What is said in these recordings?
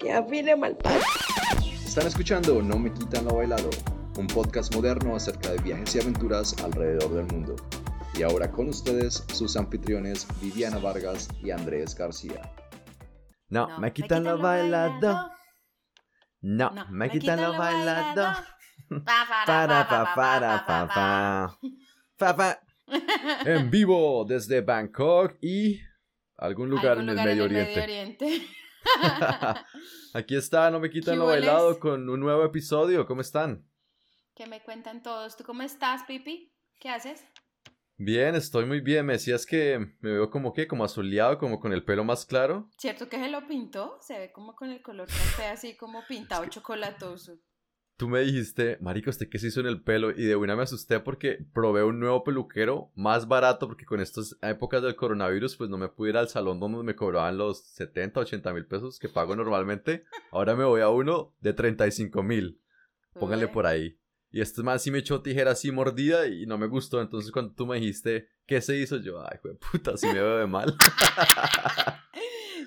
que afine mal Están escuchando No me quitan lo bailado, un podcast moderno acerca de viajes y aventuras alrededor del mundo. Y ahora con ustedes sus anfitriones Viviana Vargas y Andrés García. No, me quitan lo bailado. No, me quitan lo bailado. Para, pa, para, pa, pa. Pa, pa. En vivo desde Bangkok y algún lugar, Algún en, lugar el Medio en el Oriente. Medio Oriente. Aquí está, no me quitan ¿Qué lo hueles? bailado con un nuevo episodio. ¿Cómo están? que me cuentan todos. ¿Tú cómo estás, Pipi? ¿Qué haces? Bien, estoy muy bien. Me decías que me veo como que, como azuleado, como con el pelo más claro. ¿Cierto que se lo pintó? Se ve como con el color café, así como pintado chocolatoso. Tú me dijiste, marica, ¿usted qué se hizo en el pelo? Y de una me asusté porque probé un nuevo peluquero más barato porque con estas épocas del coronavirus pues no me pude ir al salón donde me cobraban los 70, 80 mil pesos que pago normalmente. Ahora me voy a uno de 35 mil. Pónganle por ahí. Y este man sí me echó tijera así mordida y no me gustó. Entonces cuando tú me dijiste, ¿qué se hizo? Yo, ay, güey, puta, si me de mal.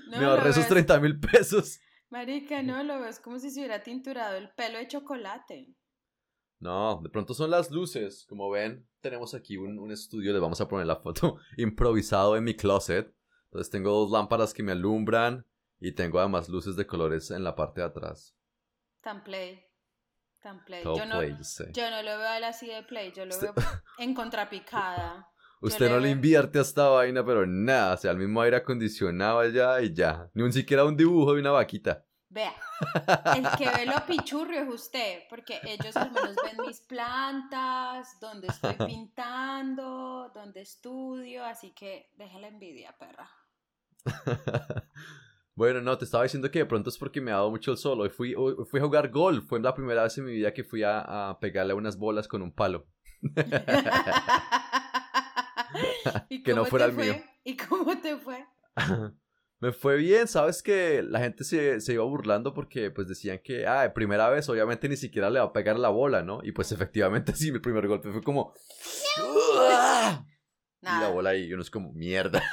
No, me ahorré esos ves- 30 mil pesos. Marica, no, lo ves como si se hubiera tinturado el pelo de chocolate. No, de pronto son las luces. Como ven, tenemos aquí un, un estudio, les vamos a poner la foto improvisado en mi closet. Entonces tengo dos lámparas que me alumbran y tengo además luces de colores en la parte de atrás. Tan play. Tan play. Todo yo, no, play, yo no lo veo a él así de play, yo lo Usted- veo en contrapicada. Usted no le invierte a esta vaina, pero nada. O sea, el mismo aire acondicionado allá y ya. Ni un siquiera un dibujo de una vaquita. Vea, el que ve lo pichurrio es usted, porque ellos al menos ven mis plantas, donde estoy pintando, donde estudio, así que deja la envidia, perra. Bueno, no, te estaba diciendo que de pronto es porque me ha dado mucho el sol. Hoy fui, hoy fui a jugar golf. Fue la primera vez en mi vida que fui a, a pegarle unas bolas con un palo. ¿Y Que no fuera el fue? mío. ¿Y cómo te fue? Me fue bien, sabes que la gente se, se iba burlando porque pues decían que, ah, de primera vez obviamente ni siquiera le va a pegar la bola, ¿no? Y pues efectivamente sí, mi primer golpe fue como... Y la bola ahí, y uno es como, mierda.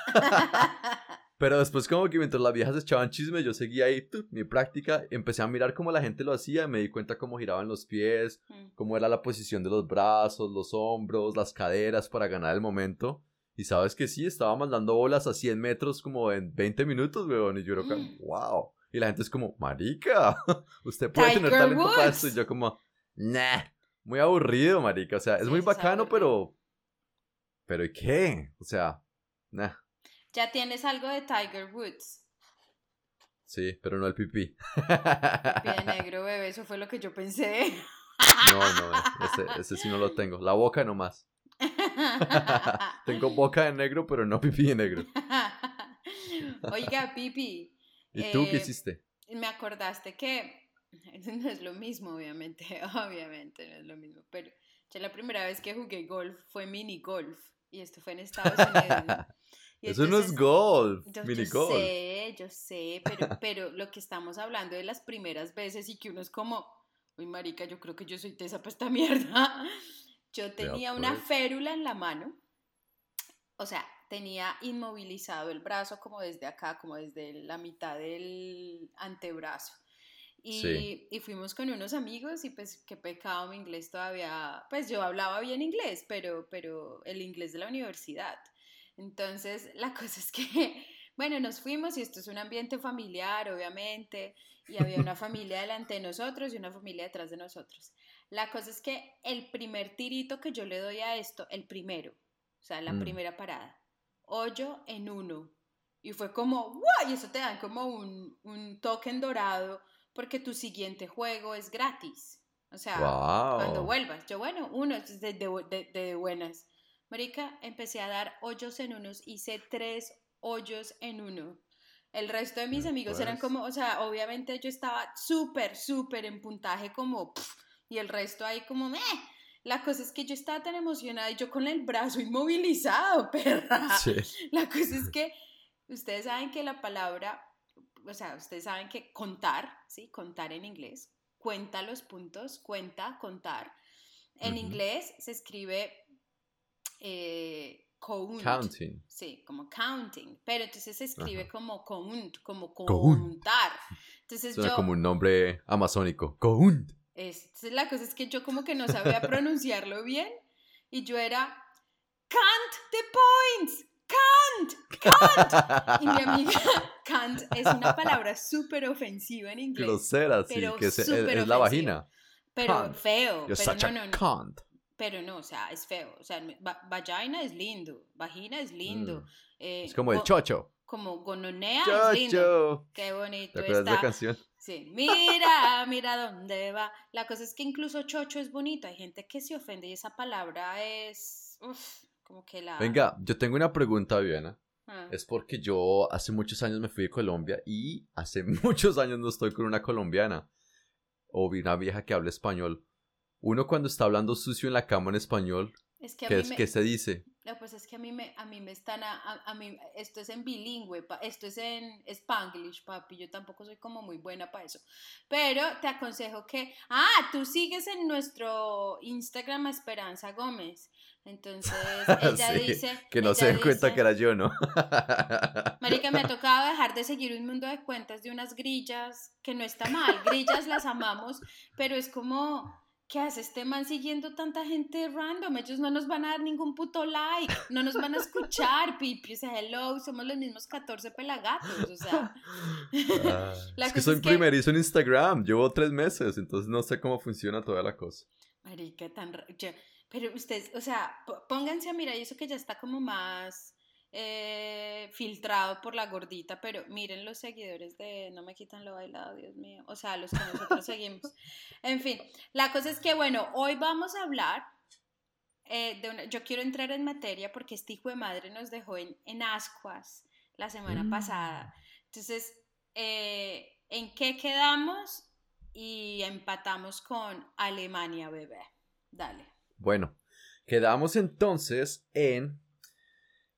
Pero después como que mientras las viejas echaban chisme, yo seguía ahí, tu, mi práctica, empecé a mirar cómo la gente lo hacía, me di cuenta cómo giraban los pies, Mm. cómo era la posición de los brazos, los hombros, las caderas para ganar el momento. Y sabes que sí, estaba mandando bolas a 100 metros como en 20 minutos, weón. Y yo era como, wow. Y la gente es como, marica, usted puede tener Tiger talento para Woods. esto. Y yo como, nah, muy aburrido, marica. O sea, es muy bacano, pero... ¿Pero y qué? O sea, nah. Ya tienes algo de Tiger Woods. Sí, pero no el pipí. Pie negro, bebé, eso fue lo que yo pensé. No, no, ese, ese sí no lo tengo. La boca nomás. Tengo boca de negro, pero no pipí de negro. Oiga, Pipi, ¿Y tú qué Eh, hiciste? me acordaste que no es lo mismo, obviamente, obviamente no es lo mismo, pero yo la primera vez que jugué golf fue mini golf y esto fue en Estados Unidos. Y Eso no es entonces- golf, Yo, mini yo golf. sé, yo sé, pero, pero lo que estamos hablando de las primeras veces y que uno es como, uy, marica, yo creo que yo soy tesa para esta mierda. Yo tenía una pues. férula en la mano, o sea, tenía inmovilizado el brazo como desde acá, como desde la mitad del antebrazo. Y, Sí. y fuimos con unos amigos y pues qué pecado mi inglés todavía, pues yo hablaba bien inglés, pero, pero el inglés de la universidad. Entonces, la cosa es que, bueno, nos fuimos y esto es un ambiente familiar, obviamente, y había una familia delante de nosotros y una familia detrás de nosotros. La cosa es que el primer tirito que yo le doy a esto, el primero, o sea, la Mm. primera parada, hoyo en uno. Y fue como, ¡wow! Y eso te dan como un, un token dorado porque tu siguiente juego es gratis. O sea, cuando vuelvas. Yo, bueno, uno es de, de- de- de buenas. Marica, empecé a dar hoyos en unos, hice tres hoyos en uno. El resto de mis amigos eran como, o sea, obviamente yo estaba súper, súper en puntaje como, y el resto ahí como, meh. La cosa es que yo estaba tan emocionada y yo con el brazo inmovilizado, perra. Sí. La cosa es que ustedes saben que la palabra, o sea, ustedes saben que contar, ¿sí? Contar en inglés cuenta los puntos, cuenta, contar. En inglés se escribe eh, Counting. Sí, como counting. Pero entonces se escribe como count, como contar. Entonces Suena como un nombre amazónico. Count. entonces la cosa es que yo como que no sabía pronunciarlo bien y yo era count the points. Can't, can't. Y mi amiga, can't es una palabra súper ofensiva en inglés. Grosera, sí, que es, es, la vagina. Pero feo. pero no, no, no. Pero no, o sea, es feo. O sea, vagina es lindo, vagina es lindo. Mm. Eh, es como el chocho. Como gononea es lindo. Qué bonito ¿Te acuerdas está. de la canción? Sí, mira, mira dónde va. La cosa es que incluso chocho es bonito. Hay gente que se ofende y esa palabra es... Uf, como que la... Venga, yo tengo una pregunta, Viviana. Ah. Es porque yo hace muchos años me fui de Colombia y hace muchos años no estoy con una colombiana o una vieja que habla español uno cuando está hablando sucio en la cama en español, es que ¿qué, es, ¿qué se dice? No, pues es que a mí me, a mí me están, a, a, mí, esto es en bilingüe, esto es en spanglish, papi, yo tampoco soy como muy buena para eso, pero te aconsejo que, ah, tú sigues en nuestro Instagram a Esperanza Gómez, entonces ella dice... Que no se den cuenta que era yo, ¿no? Marica, me ha tocado dejar de seguir un mundo de cuentas de unas grillas, que no está mal, grillas las amamos, pero es como ¿qué hace este man siguiendo tanta gente random? Ellos no nos van a dar ningún puto like, no nos van a escuchar, pipi, o sea, hello, somos los mismos 14 pelagatos, o sea. Ah, es que soy primerizo en Instagram, llevo tres meses, entonces no sé cómo funciona toda la cosa. Marica, tan... Pero ustedes, o sea, pónganse a mirar, y eso que ya está como más eh, filtrado por la gordita, pero miren los seguidores de No me quitan lo bailado, Dios mío, o sea, los que nosotros seguimos. En fin, la cosa es que, bueno, hoy vamos a hablar eh, de una, yo quiero entrar en materia porque este hijo de madre nos dejó en, en ascuas la semana mm. pasada. Entonces, eh, ¿en qué quedamos? Y empatamos con Alemania, bebé. Dale. Bueno, quedamos entonces en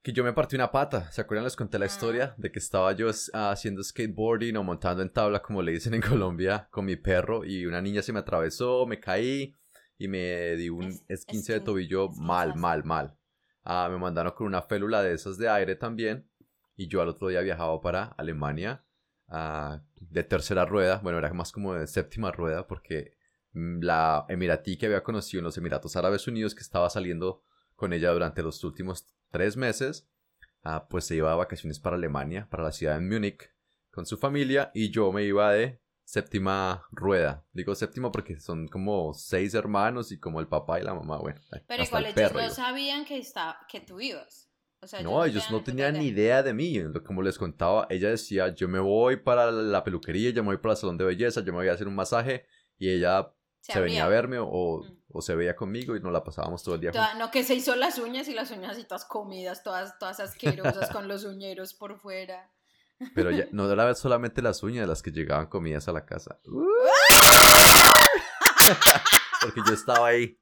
que yo me partí una pata. ¿Se acuerdan? Les conté la historia de que estaba yo haciendo skateboarding o montando en tabla, como le dicen en Colombia, con mi perro y una niña se me atravesó, me caí y me di un esquince de tobillo mal, mal, mal. Ah, me mandaron con una félula de esas de aire también y yo al otro día viajaba para Alemania ah, de tercera rueda, bueno, era más como de séptima rueda porque mm, la emiratí que había conocido en los Emiratos Árabes Unidos que estaba saliendo con ella durante los últimos tres meses, ah, pues se iba a vacaciones para Alemania, para la ciudad de Múnich, con su familia, y yo me iba de séptima rueda. Digo séptima porque son como seis hermanos y como el papá y la mamá, bueno. Pero igual ellos no sabían que, está, que tú ibas. no, ellos no tenían ni idea de mí. Como les contaba, ella decía, yo me voy para la peluquería, yo me voy para el salón de belleza, yo me voy a hacer un masaje. Y ella se, venía a verme o, mm. O, se veía conmigo y nos la pasábamos todo el día. no, que se hizo las uñas y las uñas y todas comidas, todas, todas asquerosas con los uñeros por fuera. Pero ya, no era solamente las uñas las que llegaban comidas a la casa. Porque yo estaba ahí.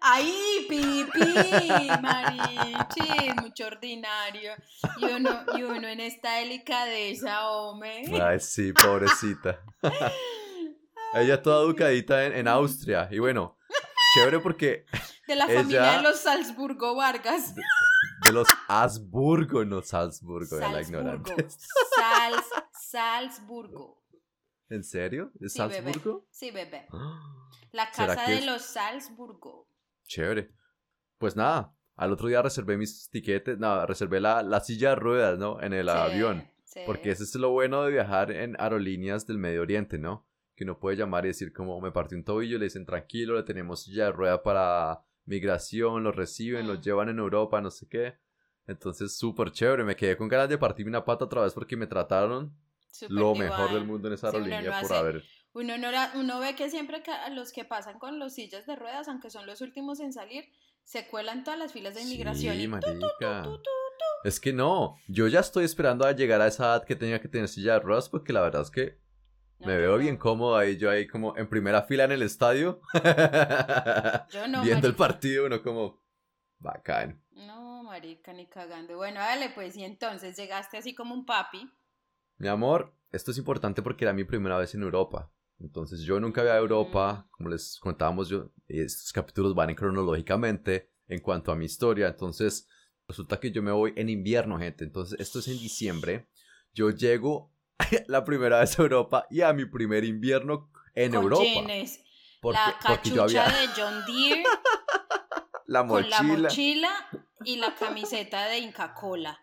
Ahí, pipí, marichi, mucho ordinario. Y uno, y uno en esta delicadeza, hombre. Ay, sí, pobrecita. Ella toda educadita en, Austria. Y bueno, chévere porque. De la familia de los Salzburgo Vargas. De, los Habsburgo, no Salzburgo, de la ignorante. Sals, Salzburgo. ¿En serio? ¿Es Salzburgo? Sí, bebé. La casa de los Salzburgo. Chévere. Pues nada, al otro día reservé mis tiquetes, nada, reservé la, la silla de ruedas, ¿no? En el avión. Porque ese es lo bueno de viajar en aerolíneas del Medio Oriente, ¿no? Que uno puede llamar y decir como me partí un tobillo, le dicen tranquilo, le tenemos ya rueda para migración, lo reciben, lo mm. llevan en Europa, no sé qué. Entonces, súper chévere, me quedé con ganas de partirme una pata otra vez porque me trataron lo mejor del mundo en esa aerolínea por haber... Uno, uno ve que siempre que los que pasan con los sillas de ruedas, aunque son los últimos en salir, se cuelan todas las filas de inmigración. Sí, marica. es que no, yo ya estoy esperando a llegar a esa edad que tenía que tener silla de ruedas porque la verdad es que me veo bien cómodo ahí, yo ahí como en primera fila en el estadio. Yo no, Viendo el partido, uno como bacán. No, marica, ni cagando. Bueno, dale pues, y entonces llegaste así como un papi. Mi amor, esto es importante porque era mi primera vez en Europa. Entonces yo nunca había a Europa, como les contábamos, yo, estos capítulos van en cronológicamente en cuanto a mi historia. Entonces resulta que yo me voy en invierno, gente. Entonces esto es en diciembre. Yo llego la primera vez a Europa y a mi primer invierno en Europa. Porque, la cachucha de John Deere. la mochila. Con la mochila y la camiseta de Inca Cola.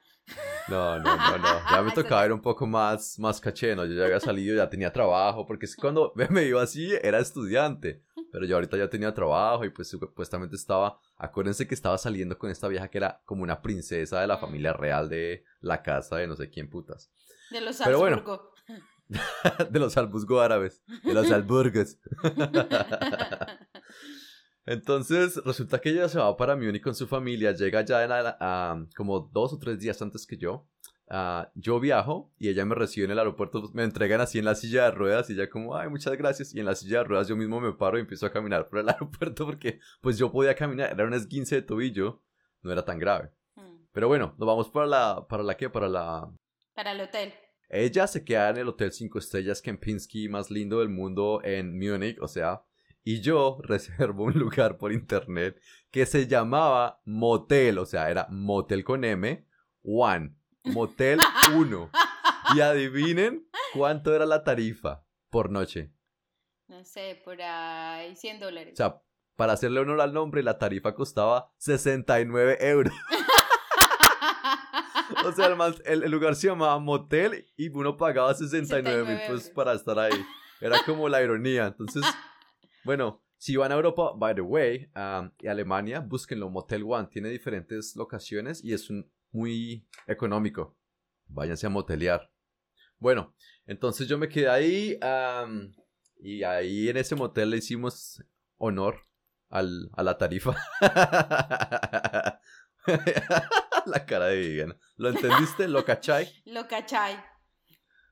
No, no, no, no. Ya me tocaba ir un poco más, más caché, Yo ya había salido, ya tenía trabajo, porque cuando me iba así era estudiante, pero yo ahorita ya tenía trabajo y pues supuestamente estaba, acuérdense que estaba saliendo con esta vieja que era como una princesa de la familia real de la casa de no sé quién putas. De los Habsburgo. de los Habsburgo árabes, de los Habsburgos. Entonces, resulta que ella se va para Múnich con su familia, llega ya en como dos o tres días antes que yo. Ah, yo viajo y ella me recibe en el aeropuerto, me entregan así en la silla de ruedas y ella como, ay, muchas gracias. Y en la silla de ruedas yo mismo me paro y empiezo a caminar por el aeropuerto porque pues yo podía caminar, era un esguince de tobillo, no era tan grave. Hmm. Pero bueno, nos vamos para la, ¿para la qué? Para la... Para el hotel. Ella se queda en el Hotel 5 Estrellas Kempinski más lindo del mundo en Múnich, o sea, y yo reservo un lugar por internet que se llamaba Motel, o sea, era Motel con M, One, Motel 1. y adivinen cuánto era la tarifa por noche. No sé, por ahí 100 dólares. O sea, para hacerle honor al nombre, la tarifa costaba 69 euros. o sea, el, el, lugar se llamaba Motel y uno pagaba 69 mil pesos para estar ahí. Era como la ironía. Entonces, bueno, si van a Europa, by the way, y Alemania, búsquenlo. Motel One tiene diferentes locaciones y es un, muy económico. Váyanse a motelear. Bueno, entonces yo me quedé ahí y ahí en ese motel le hicimos honor al, a la tarifa. la cara de Viviana. ¿Lo entendiste? ¿Lo cachai? Lo cachai.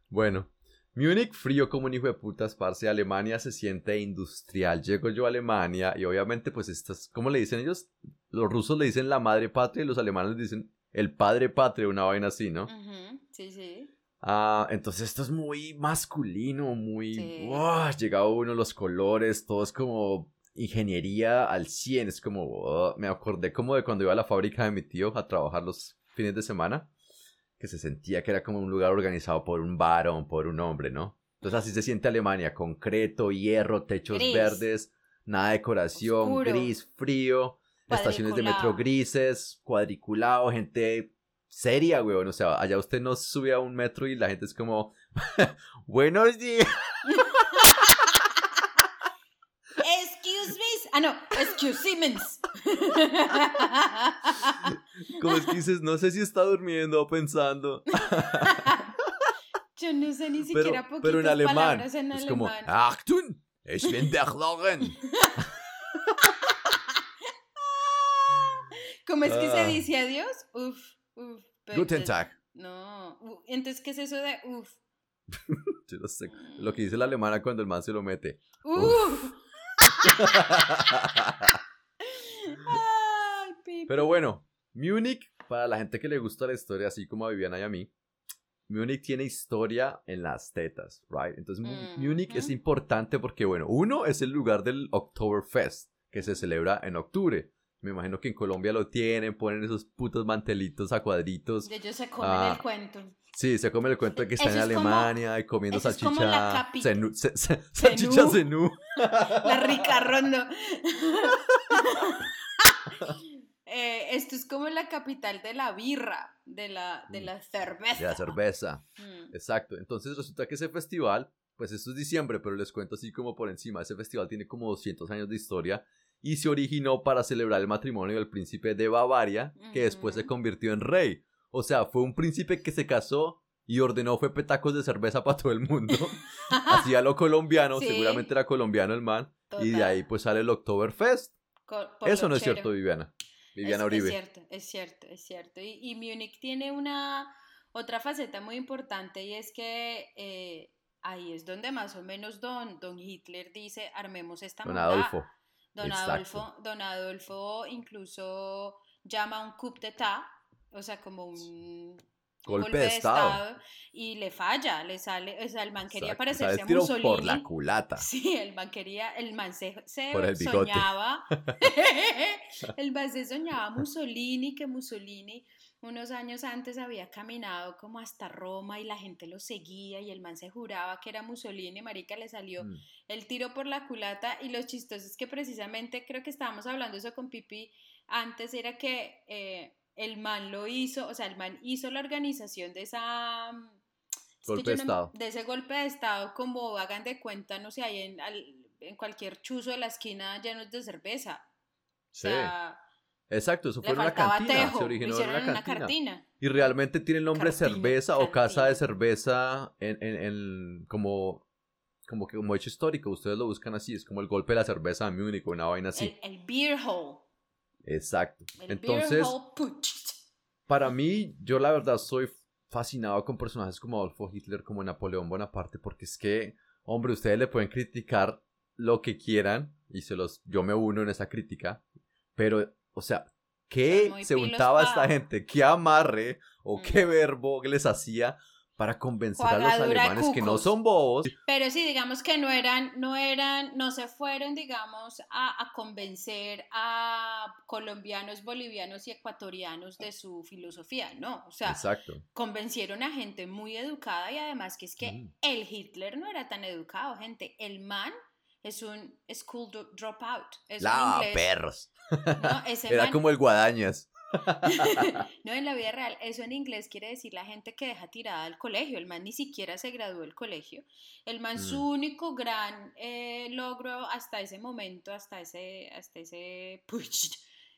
Bueno, Múnich, frío como un hijo de putas, parce. Alemania se siente industrial. Llego yo a Alemania y obviamente, pues, estas, ¿cómo le dicen ellos? Los rusos le dicen la madre patria y los alemanes dicen el padre patria, una vaina así, ¿no? Sí, sí. Ah, entonces esto es muy masculino, muy... Sí. llega uno, los colores, todo es como ingeniería al 100, es como... me acordé como de cuando iba a la fábrica de mi tío a trabajar los fines de semana que se sentía que era como un lugar organizado por un varón, por un hombre, ¿no? Entonces así se siente Alemania, concreto, hierro, techos verdes, nada de decoración, gris, frío, estaciones de metro grises, cuadriculado, gente seria, weón. O sea, allá usted no sube a un metro y la gente es como, buenos días. Ah, no, excuse Siemens. Como es que dices, no sé si está durmiendo o pensando. Yo no sé ni siquiera pero, pero en alemán. es como, Achtung, ich bin Berloren. ¿Cómo es que se ah. dice adiós? Uf, uf. Guten Tag. No, entonces, ¿qué es eso de uf? Yo no sé. Lo que dice la alemana cuando el man se lo mete. Uf. Pero bueno, Múnich, para la gente que le gusta la historia, así como a Viviana y a mí, Múnich tiene historia en las tetas, right? Entonces, Múnich es importante porque, bueno, uno es el lugar del Oktoberfest, que se celebra en octubre. Me imagino que en Colombia lo tienen, ponen esos putos mantelitos a cuadritos. De ellos se comen el ah, cuento. Sí, se come el cuento de que está en Alemania y comiendo salchicha. Zenú, salchicha zenú. La rica. Eh, esto es como la capital de la birra, de la, de la cerveza. De la cerveza. Mm. Exacto. Entonces resulta que ese festival, pues esto es diciembre, pero les cuento así como por encima. Ese festival tiene como 200 años de historia y se originó para celebrar el matrimonio del príncipe de Bavaria, que después se convirtió en rey. O sea, fue un príncipe que se casó y ordenó fue petacos de cerveza para todo el mundo. Hacía lo colombiano, seguramente era colombiano el man. Y de ahí pues sale el Oktoberfest. Eso no es cierto, Viviana. Viviana Uribe. Es cierto, es cierto, es cierto. Y, y Múnich tiene una otra faceta muy importante y es que eh, ahí es donde más o menos don, don Hitler dice armemos esta Don Adolfo. Don Adolfo, don Adolfo incluso llama un coup d'état, o sea, como un golpe, de, estado. y le falla, le sale, o sea, el man quería parecerse a Mussolini. por la culata. Sí, el man quería, el man se, soñaba, el man se soñaba Mussolini, que Mussolini unos años antes había caminado como hasta Roma y la gente lo seguía y el man se juraba que era Mussolini, marica, le salió mm. el tiro por la culata y lo chistoso es que precisamente creo que estábamos hablando eso con Pipi antes, era que eh, el man lo hizo, o sea, el man hizo la organización de esa... Mm, golpe de Estado. De ese golpe de Estado, como hagan de cuenta, no sé, hay en, en cualquier chuzo de la esquina llenos de cerveza. Sí. O sea, Exacto, eso fue una cantina, se originó en una, cantina. Y realmente tiene el nombre cerveza o casa de cerveza en, en, como, como que como hecho histórico, ustedes lo buscan así, es como el golpe de la cerveza de Múnich o una vaina así. El, beer hole. Exacto. Entonces, para mí, yo la verdad soy fascinado con personajes como Adolfo Hitler, como Napoleón Bonaparte, porque es que, hombre, ustedes le pueden criticar lo que quieran y se los, yo me uno en esa crítica, pero o sea, ¿qué se untaba esta gente? ¿Qué amarre o qué verbo les hacía para convencer a los alemanes que no son bobos? Pero sí, digamos que no eran, no eran, no se fueron, digamos, a, convencer a colombianos, bolivianos y ecuatorianos de su filosofía, ¿no? O sea, convencieron a gente muy educada y además que es que mm. el Hitler no era tan educado, gente. El man es un school dropout. Es la perros. Era como el guadañas. no, en la vida real, eso en inglés quiere decir la gente que deja tirada al colegio. El man ni siquiera se graduó del colegio. El man, su mm. único gran eh, logro hasta ese momento, hasta ese, hasta ese,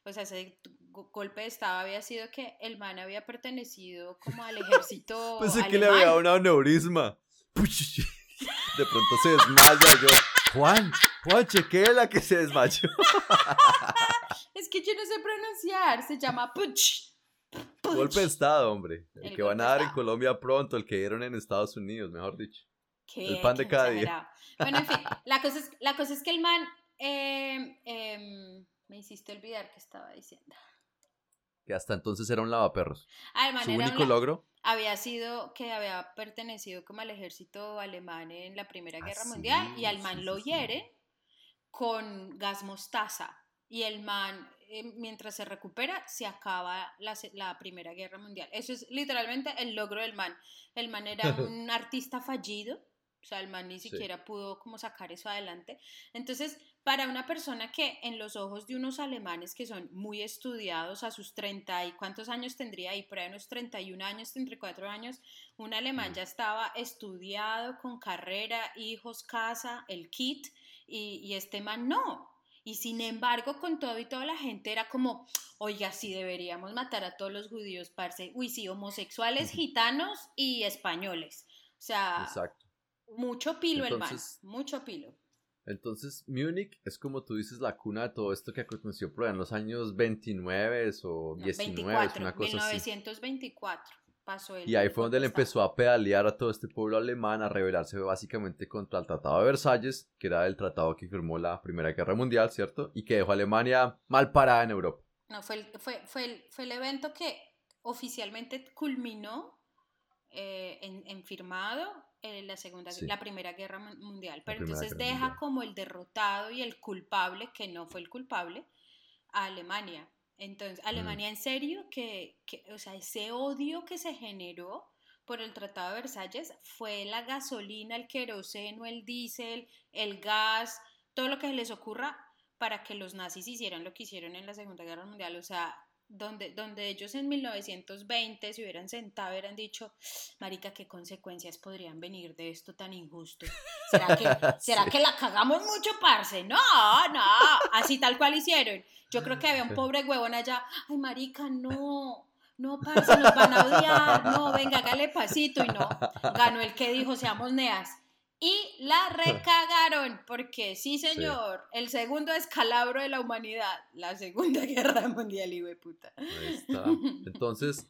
o sea, ese golpe de estado había sido que el man había pertenecido como al ejército. Pensé que le había dado un aneurisma. De pronto se desmaya yo. Juan, Juan, chequea la que se desmayó. es que yo no sé pronunciar, se llama Puch. Golpe de Estado, hombre. El, que van a dar en Colombia pronto, el que dieron en Estados Unidos, mejor dicho. el pan de cada día. Bueno, en fin, la cosa es, la cosa es que el man. Em, em, me hiciste olvidar que estaba diciendo. Que hasta entonces era un lavaperros. Ah, Su único logro había sido que había pertenecido como al ejército alemán en la Primera ah, Guerra Mundial y al man lo hiere con gas mostaza y el man eh, mientras se recupera se acaba la, la, Primera Guerra Mundial. Eso es literalmente el logro del man. El man era un artista fallido, o sea, el man ni siquiera pudo como sacar eso adelante. Entonces, para una persona que en los ojos de unos alemanes que son muy estudiados a sus 30 y cuántos años tendría ahí, por ahí unos 31 años, 34 años, un alemán ya estaba estudiado con carrera, hijos, casa, el kit, y, este man no. Y sin embargo, con todo y toda la gente era como, oiga, sí deberíamos matar a todos los judíos, parce. Uy, sí, homosexuales, gitanos y españoles. O sea, mucho pilo el man, mucho pilo. Entonces, Múnich es como tú dices la cuna de todo esto que aconteció por en los años 29 o 19, 24, una cosa 1924 pasó el Y ahí fue donde él empezó a pedalear a todo este pueblo alemán, a rebelarse básicamente contra el Tratado de Versalles, que era el tratado que firmó la Primera Guerra Mundial, ¿cierto? Y que dejó a Alemania mal parada en Europa. No, fue el, fue, fue el, fue el evento que oficialmente culminó eh, en, en firmado la, segunda, la Primera Guerra Mundial, pero entonces deja como el derrotado y el culpable, que no fue el culpable, a Alemania. Entonces, mm. Alemania en serio, que, que, o sea, ese odio que se generó por el Tratado de Versalles fue la gasolina, el queroseno, el diésel, el gas, todo lo que se les ocurra para que los nazis hicieran lo que hicieron en la Segunda Guerra Mundial. O sea, donde, donde ellos en 1920 se hubieran sentado y hubieran dicho, Marica, ¿qué consecuencias podrían venir de esto tan injusto? ¿Será que, ¿será que la cagamos mucho, parce? No, no, así tal cual hicieron. Yo creo que había un pobre huevón allá, ay, Marica, no, no, parce, nos van a odiar, no, venga, hágale pasito, y no, ganó el que dijo, seamos neas. Y la recagaron, porque sí, señor, el segundo escalabro de la humanidad, la Segunda Guerra Mundial, y puta. Ahí está. Entonces,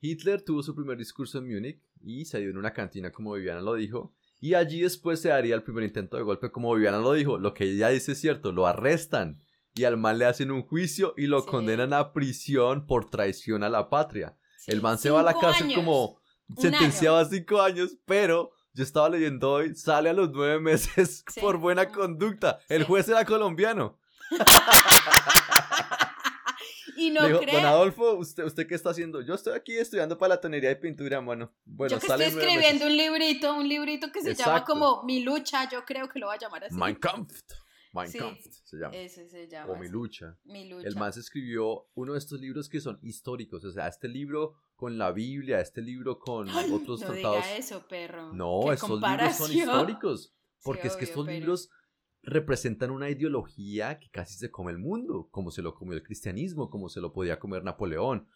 Hitler tuvo su primer discurso en Múnich y se dio en una cantina, como Viviana lo dijo. Y allí después se daría el primer intento de golpe, como Viviana lo dijo. Lo que ella dice es cierto, lo arrestan y al mal le hacen un juicio y lo condenan a prisión por traición a la patria. el man se va a la cárcel como sentenciado a cinco años, pero yo estaba leyendo hoy, sale a los nueve meses por buena conducta. El juez era colombiano. y no dijo, Don Adolfo, ¿usted, ¿usted qué está haciendo? Yo estoy aquí estudiando para la tonería y pintura, bueno. Bueno, yo que estoy escribiendo un librito, un librito que se llama como Mi lucha, yo creo que lo va a llamar así. Mein Kampf. Mein Kampf se llama. Ese se llama. O Mi lucha. Mi lucha. El man se escribió uno de estos libros que son históricos, o sea, este libro con la Biblia, este libro con otros no tratados. Diga eso, perro. No, estos libros son históricos. Porque es que estos libros representan una ideología que casi se come el mundo, como se lo comió el cristianismo, como se lo podía comer Napoleón,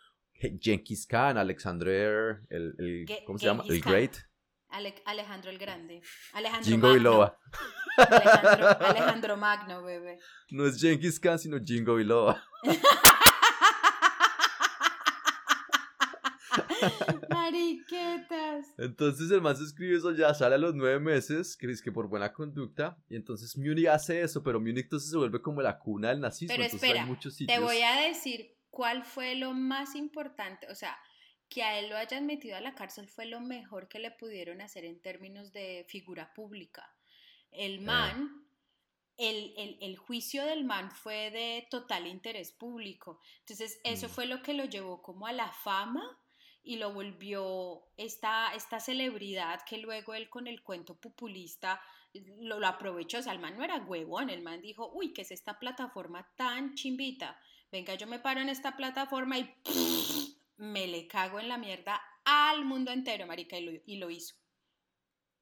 Genghis Khan, Alexander, el, el ¿cómo se llama? El Great. Alejandro el Grande. Alejandro Jingo Biloba. Alejandro, Alejandro Magno, bebé. No es Genghis Khan, sino Jingo Biloba. Mariquetas. Entonces el man se escribe eso ya, sale a los nueve meses, que es que por buena conducta, y entonces Munich hace eso, pero Munich entonces se vuelve como la cuna del nazismo. Pero entonces espera, hay muchos sitios... te voy a decir cuál fue lo más importante, o sea, que a él lo hayan metido a la cárcel fue lo mejor que le pudieron hacer en términos de figura pública. El eh. man... El, el, el, juicio del man fue de total interés público. Entonces, eso mm. fue lo que lo llevó como a la fama y lo volvió esta, esta celebridad que luego él con el cuento populista lo, aprovechó. O sea, el man no era huevón, el man dijo, uy, ¿qué es esta plataforma tan chimbita? Venga, yo me paro en esta plataforma y me le cago en la mierda al mundo entero, marica, y lo, y lo hizo.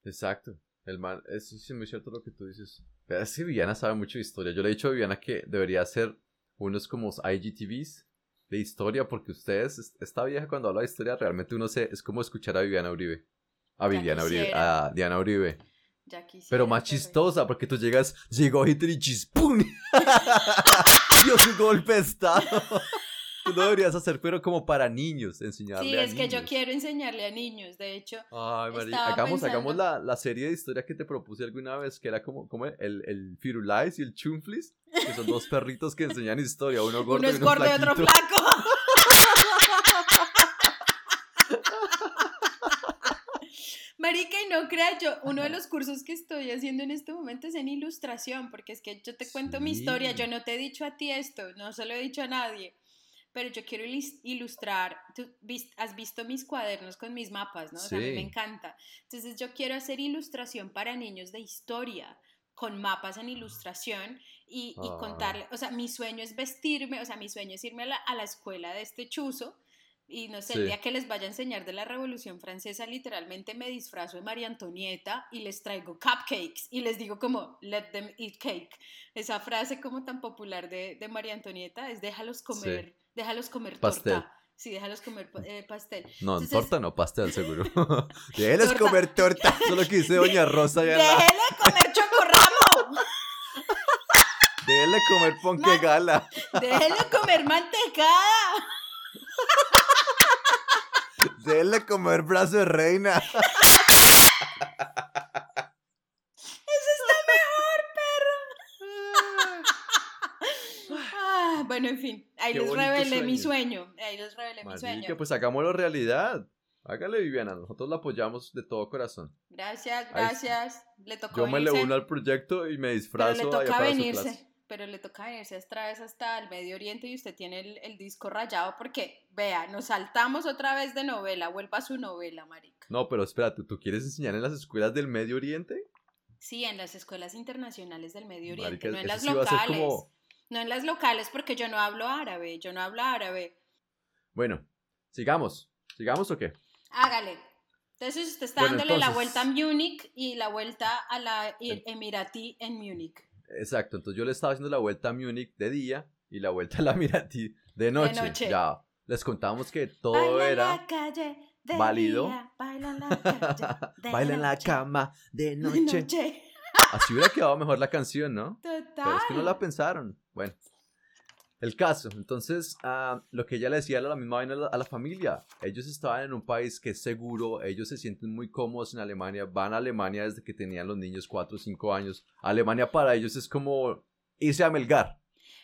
Exacto. El man, es, es muy cierto lo que tú dices. Pero es que Viviana sabe mucho de historia. Yo le he dicho a Viviana que debería ser unos como IGTVs de historia, porque ustedes, esta vieja cuando habla de historia, realmente uno se, es como escuchar a Viviana Uribe. A Viviana Uribe, a Diana Uribe. pero más chistosa, porque tú llegas, llegó Hitler y chispum. Dio su golpe de estado. Tú lo deberías hacer, pero como para niños, enseñarle sí, a niños. Sí, es que yo quiero enseñarle a niños, de hecho. Ay, María, hagamos, hagamos la, la, serie de historia que te propuse alguna vez, que era como, como el, el Firulais y el Chunflis, que son dos perritos que enseñan historia, uno gordo uno es y uno gordo y otro flaco. Marica, y no creas, yo, uno de los cursos que estoy haciendo en este momento es en ilustración, porque es que yo te cuento mi historia, yo no te he dicho a ti esto, no se lo he dicho a nadie pero yo quiero ilustrar, tú has visto mis cuadernos con mis mapas, ¿no? a mí me encanta. Entonces yo quiero hacer ilustración para niños de historia, con mapas en ilustración y, y ah. contarle, o sea, mi sueño es vestirme, o sea, mi sueño es irme a la, a la escuela de este chuzo y no sé, el día que les vaya a enseñar de la Revolución Francesa, literalmente me disfrazo de María Antonieta y les traigo cupcakes y les digo como, let them eat cake. Esa frase como tan popular de, de María Antonieta es déjalos comer déjalos comer pastel. torta. Sí, déjalos comer eh, pastel. No, torta no, pastel seguro. déjenles comer torta. Solo que dice Doña Rosa. Ya Déjenle comer chocorramo. Déjenle comer ponque gala. Déjenle comer mantecada. Déjenle comer brazo de reina. bueno, en fin, ahí les revelé mi sueño. Ahí les revelé mi sueño. pues hagámoslo realidad. Hágale, Viviana, nosotros la apoyamos de todo corazón. Gracias, gracias. Le tocó Yo me le uno al proyecto y me disfrazo. Pero le toca venirse. Pero le toca venirse esta vez hasta el Medio Oriente y usted tiene el, disco rayado porque, vea, nos saltamos otra vez de novela. Vuelva a su novela, marica. No, pero espérate, ¿tú quieres enseñar en las escuelas del Medio Oriente? Sí, en las escuelas internacionales del Medio Oriente, no en las locales. No en las locales porque yo no hablo árabe, yo no hablo árabe. Bueno, sigamos. ¿Sigamos o qué? Hágale. Entonces usted está dándole la vuelta a Múnich y la vuelta a la Emirati en Múnich. Exacto, entonces yo le estaba haciendo la vuelta a Múnich de día y la vuelta a la Emirati de noche. De noche. Ya les contamos que todo era la calle válido. baila en la calle. baila en la cama de noche. Así hubiera quedado mejor la canción, ¿no? Total. Pero es que no la pensaron. Bueno, el caso. Entonces, uh, lo que ella le decía era la misma vaina a la, familia. Ellos estaban en un país que es seguro, ellos se sienten muy cómodos en Alemania, van a Alemania desde que tenían los niños 4 o 5 años. Alemania para ellos es como irse a Melgar.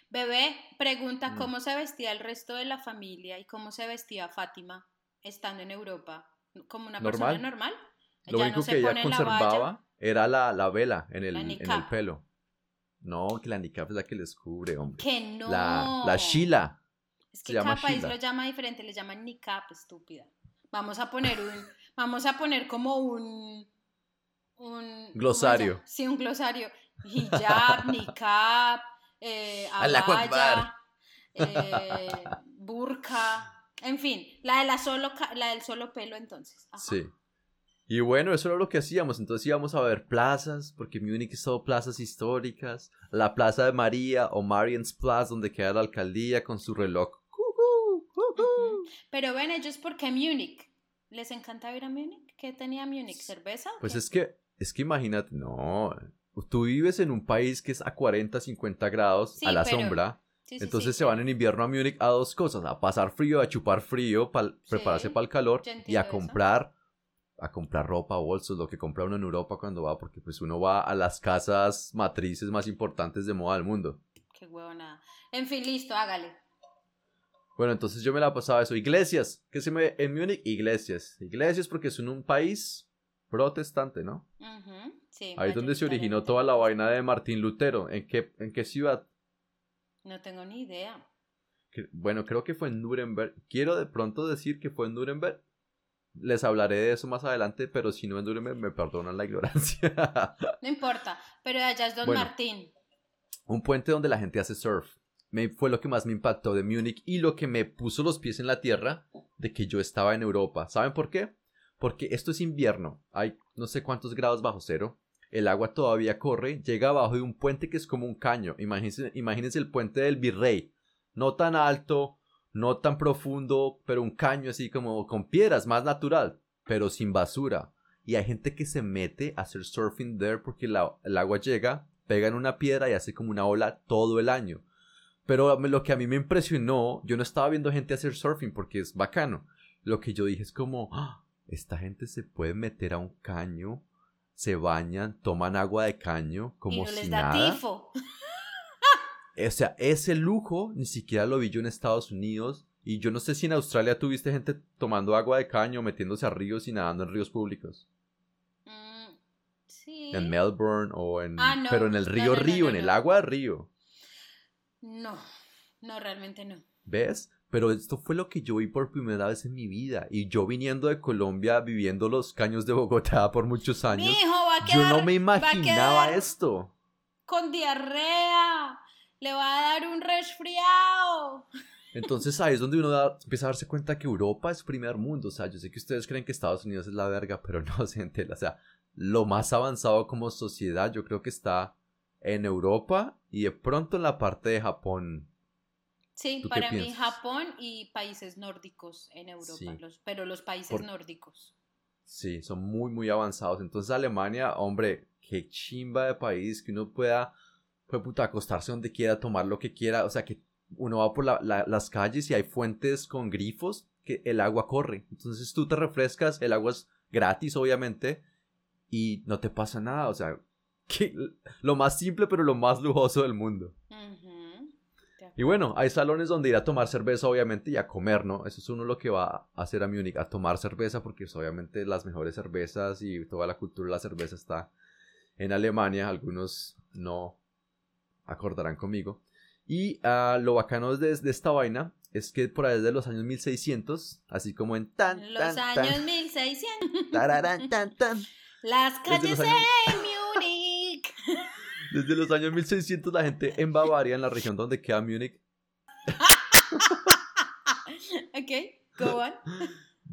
Bebé, pregunta mm. cómo se vestía el resto de la familia y cómo se vestía Fátima. estando en Europa como una persona normal. Lo único que ella conservaba era la, la, vela en el, en el pelo. No, que la niqab es la que les cubre, hombre. Que no. La, la shila. Es que cada país lo llama diferente, le llaman niqab, estúpida. Vamos a poner un, vamos a poner como un, un glosario. Sí, un glosario. Hijab, niqab, eh, abaya, eh, burka, en fin, la de la solo, la del solo pelo entonces. Sí. Y bueno, eso era lo que hacíamos. Entonces íbamos a ver plazas, porque Múnich es todo plazas históricas. La plaza de María o Mariensplatz, donde queda la alcaldía con su reloj. Pero ven, ellos, ¿por qué Múnich? ¿Les encanta ir a Múnich? ¿Qué tenía Múnich? ¿Cerveza? Pues es que, es que imagínate, no. Tú vives en un país que es a 40, 50 grados a la sombra. Entonces se van en invierno a Múnich a dos cosas, a pasar frío, a chupar frío, para prepararse para el calor y a comprar a comprar ropa, bolsos, lo que compra uno en Europa cuando va, porque pues uno va a las casas matrices más importantes de moda del mundo. Qué huevona. En fin, listo, hágale. Bueno, entonces yo me la pasaba eso. Iglesias, ¿qué se me en Múnich? Iglesias. Iglesias porque son un país protestante, ¿no? sí, Ahí es donde se originó toda la vaina de Martín Lutero. ¿En qué, en qué ciudad? No tengo ni idea. bueno, creo que fue en Nuremberg. Quiero de pronto decir que fue en Nuremberg. Les hablaré de eso más adelante, pero si no en Nuremberg me perdonan la ignorancia. no importa, pero allá es Don Martín. Un puente donde la gente hace surf. Me, fue lo que más me impactó de Múnich y lo que me puso los pies en la tierra de que yo estaba en Europa. ¿Saben por qué? Porque esto es invierno. Hay no sé cuántos grados bajo cero el agua todavía corre, llega abajo de un puente que es como un caño. Imagínense, imagínense el puente del Virrey. No tan alto, no tan profundo, pero un caño así como con piedras, más natural, pero sin basura. Y hay gente que se mete a hacer surfing there porque el agua llega, pega en una piedra y hace como una ola todo el año. Pero lo que a mí me impresionó, yo no estaba viendo gente hacer surfing porque es bacano. Lo que yo dije es como, ¡Ah! esta gente se puede meter a un caño se bañan, toman agua de caño como y si nada. Tifo. O sea, ese lujo ni siquiera lo vi yo en Estados Unidos. Y yo no sé si en Australia tuviste gente tomando agua de caño, metiéndose a ríos y nadando en ríos públicos. Mm, sí. En Melbourne o en... Ah, pero en el río Río, en el agua de río. No, no, realmente no. ¿Ves? Pero esto fue lo que yo vi por primera vez en mi vida. Y yo viniendo de Colombia, viviendo los caños de Bogotá por muchos años, yo no me imaginaba esto. Con diarrea, le va a dar un resfriado. Entonces ahí es donde uno empieza a darse cuenta que Europa es primer mundo. O sea, yo sé que ustedes creen que Estados Unidos es la verga, pero no, gente. O sea, lo más avanzado como sociedad yo creo que está en Europa y de pronto en la parte de Japón Sí, para mí Japón y países nórdicos en Europa, pero los países nórdicos. Sí, son muy, muy avanzados. Entonces Alemania, hombre, qué chimba de país que uno pueda, pues puta, acostarse donde quiera, tomar lo que quiera. O sea, que uno va por las calles y hay fuentes con grifos que el agua corre. Entonces tú te refrescas, el agua es gratis, obviamente, y no te pasa nada. O sea, que, lo más simple, pero lo más lujoso del mundo. Y bueno, hay salones donde ir a tomar cerveza, obviamente, y a comer, ¿no? Eso es uno lo que va a hacer a Múnich, a tomar cerveza, porque obviamente las mejores cervezas y toda la cultura de la cerveza está en Alemania. Algunos no acordarán conmigo. Y uh, lo bacano de, de, esta vaina es que por ahí desde los años 1600, así como en tan, Los tan, años 1600. Tararán, tan, tan. Las calles años... Múnich. Desde los años 1600 la gente en Bavaria, en la región donde queda Múnich. ok, go on.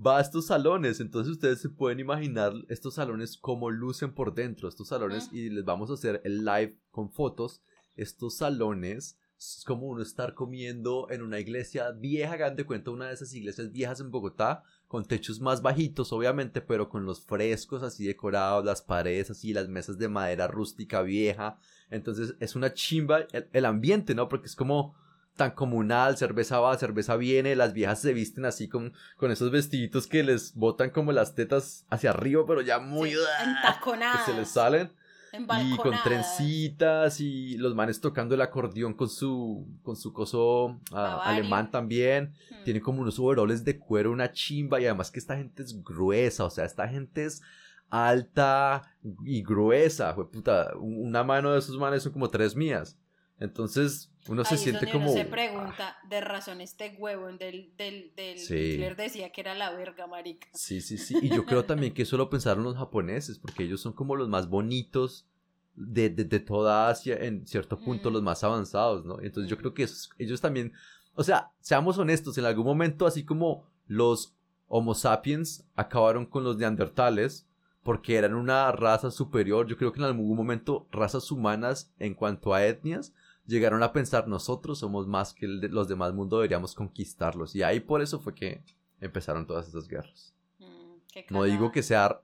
Va a estos salones, entonces ustedes se pueden imaginar estos salones como lucen por dentro, estos salones, y les vamos a hacer el live con fotos. Estos salones es como uno estar comiendo en una iglesia vieja, hagan de cuenta una de esas iglesias viejas en Bogotá, con techos más bajitos, obviamente, pero con los frescos así decorados, las paredes así, las mesas de madera rústica vieja. Entonces es una chimba el, ambiente, ¿no? Porque es como tan comunal, cerveza va, cerveza viene, las viejas se visten así con, con esos vestiditos que les botan como las tetas hacia arriba, pero ya muy... entaconadas. Que se les salen. Y con trencitas y los manes tocando el acordeón con su con su coso ah, alemán también. Hmm. Tiene como unos overoles de cuero, una chimba y además que esta gente es gruesa, o sea, esta gente es alta y gruesa, puta, una mano de esos manes son como tres mías. Entonces, uno se siente como. Uno se pregunta, de razón, este huevo del, del, del Hitler decía que era la verga, marica. Sí, sí, sí. Y yo creo también que eso lo pensaron los japoneses, porque ellos son como los más bonitos de, de, toda Asia, en cierto punto, los más avanzados, ¿no? Entonces, yo creo que ellos también. O sea, seamos honestos, en algún momento, así como los Homo sapiens acabaron con los neandertales, porque eran una raza superior, yo creo que en algún momento razas humanas en cuanto a etnias llegaron a pensar nosotros somos más que los demás mundo, deberíamos conquistarlos. Y ahí por eso fue que empezaron todas esas guerras. Mm, no digo que sea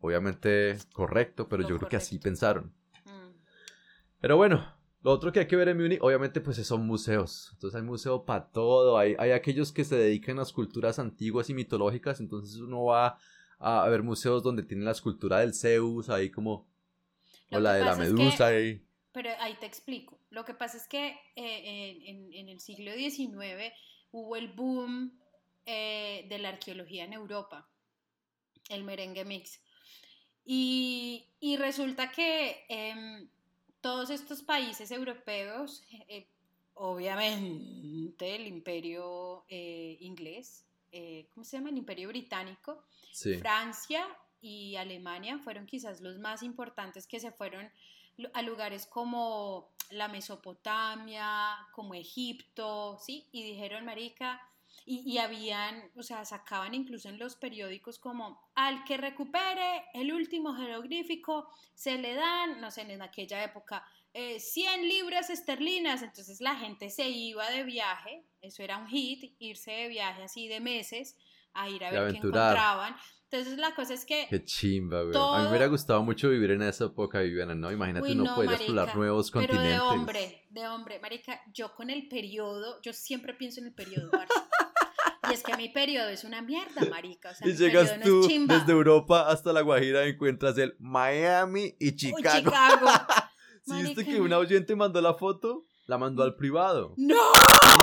obviamente correcto, pero yo creo que así pensaron. Mm. Pero bueno, lo otro que hay que ver en Múnich, obviamente, pues son museos. Entonces hay museo para todo. Hay, hay aquellos que se dedican a las culturas antiguas y mitológicas. Entonces uno va a, ver museos donde tienen la escultura del Zeus, ahí como... o la de la Medusa. ahí. Pero ahí te explico. Lo que pasa es que eh, en, el siglo XIX hubo el boom eh, de la arqueología en Europa, el merengue mix. Y, resulta que em, todos estos países europeos, eh, obviamente el imperio inglés, ¿cómo se llama? El imperio británico, Francia y Alemania fueron quizás los más importantes que se fueron a lugares como la Mesopotamia, como Egipto, ¿sí? Y dijeron, marica, y, habían, o sea, sacaban incluso en los periódicos como, al que recupere el último jeroglífico, se le dan, no sé, en aquella época, 100 eh, libras esterlinas, entonces la gente se iba de viaje, eso era un hit, irse de viaje así de meses, a ir a ver qué encontraban. Entonces la cosa es que... Qué chimba, güey. A mí me hubiera gustado mucho vivir en esa época, Viviana, ¿no? Imagínate uno poder explorar nuevos continentes. Pero de hombre, de hombre. Marica, yo con el periodo, yo siempre pienso en el periodo, Y es que mi periodo es una mierda, marica. O sea, y llegas tú desde Europa hasta La Guajira y encuentras el Miami y Chicago. Chicago. ¿Sí viste que una oyente mandó la foto? La mandó al privado. ¡No!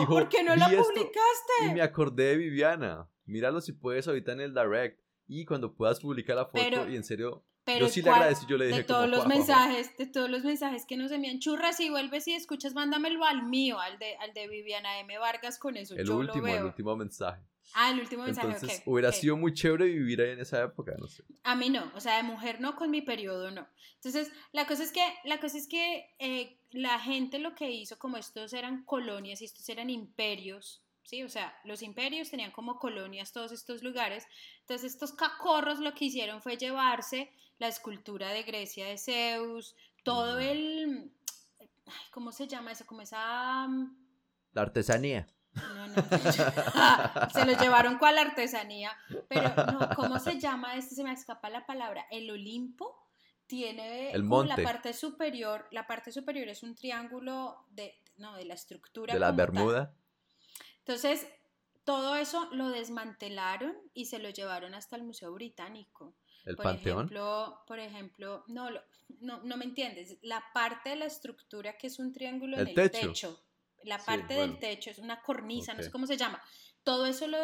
¿Por qué no la publicaste? Y me acordé de Viviana. Míralo si puedes ahorita en el direct y cuando puedas publicar la foto y en serio yo sí le agradecí, yo le dije de todos los mensajes, de todos los mensajes que nos envían churras y vuelves y escuchas, mándamelo al mío, al de, al de Viviana M. Vargas con eso. El último, el último mensaje. Ah, el último mensaje. Entonces, hubiera sido muy chévere vivir ahí en esa época, no sé. A mí no, o sea, de mujer no, con mi periodo no. Entonces, la cosa es que, la cosa es que eh, la gente lo que hizo, como estos eran colonias y estos eran imperios, ¿sí? O sea, los imperios tenían como colonias todos estos lugares. Entonces, estos cacorros lo que hicieron fue llevarse la escultura de Grecia de Zeus, todo el... ¿Cómo se llama eso? Como esa... Mm, la artesanía. No, no, se lo llevaron cual artesanía, pero no, ¿cómo se llama este? Se me escapa la palabra. El Olimpo tiene el monte. la parte superior, la parte superior es un triángulo de, no, de la estructura. De la Bermuda. Entonces, todo eso lo desmantelaron y se lo llevaron hasta el Museo Británico. ¿El Panteón? Ejemplo, por ejemplo, no, no, no me entiendes, la parte de la estructura que es un triángulo en el techo, la parte del techo es una cornisa, no sé cómo se llama, todo eso lo,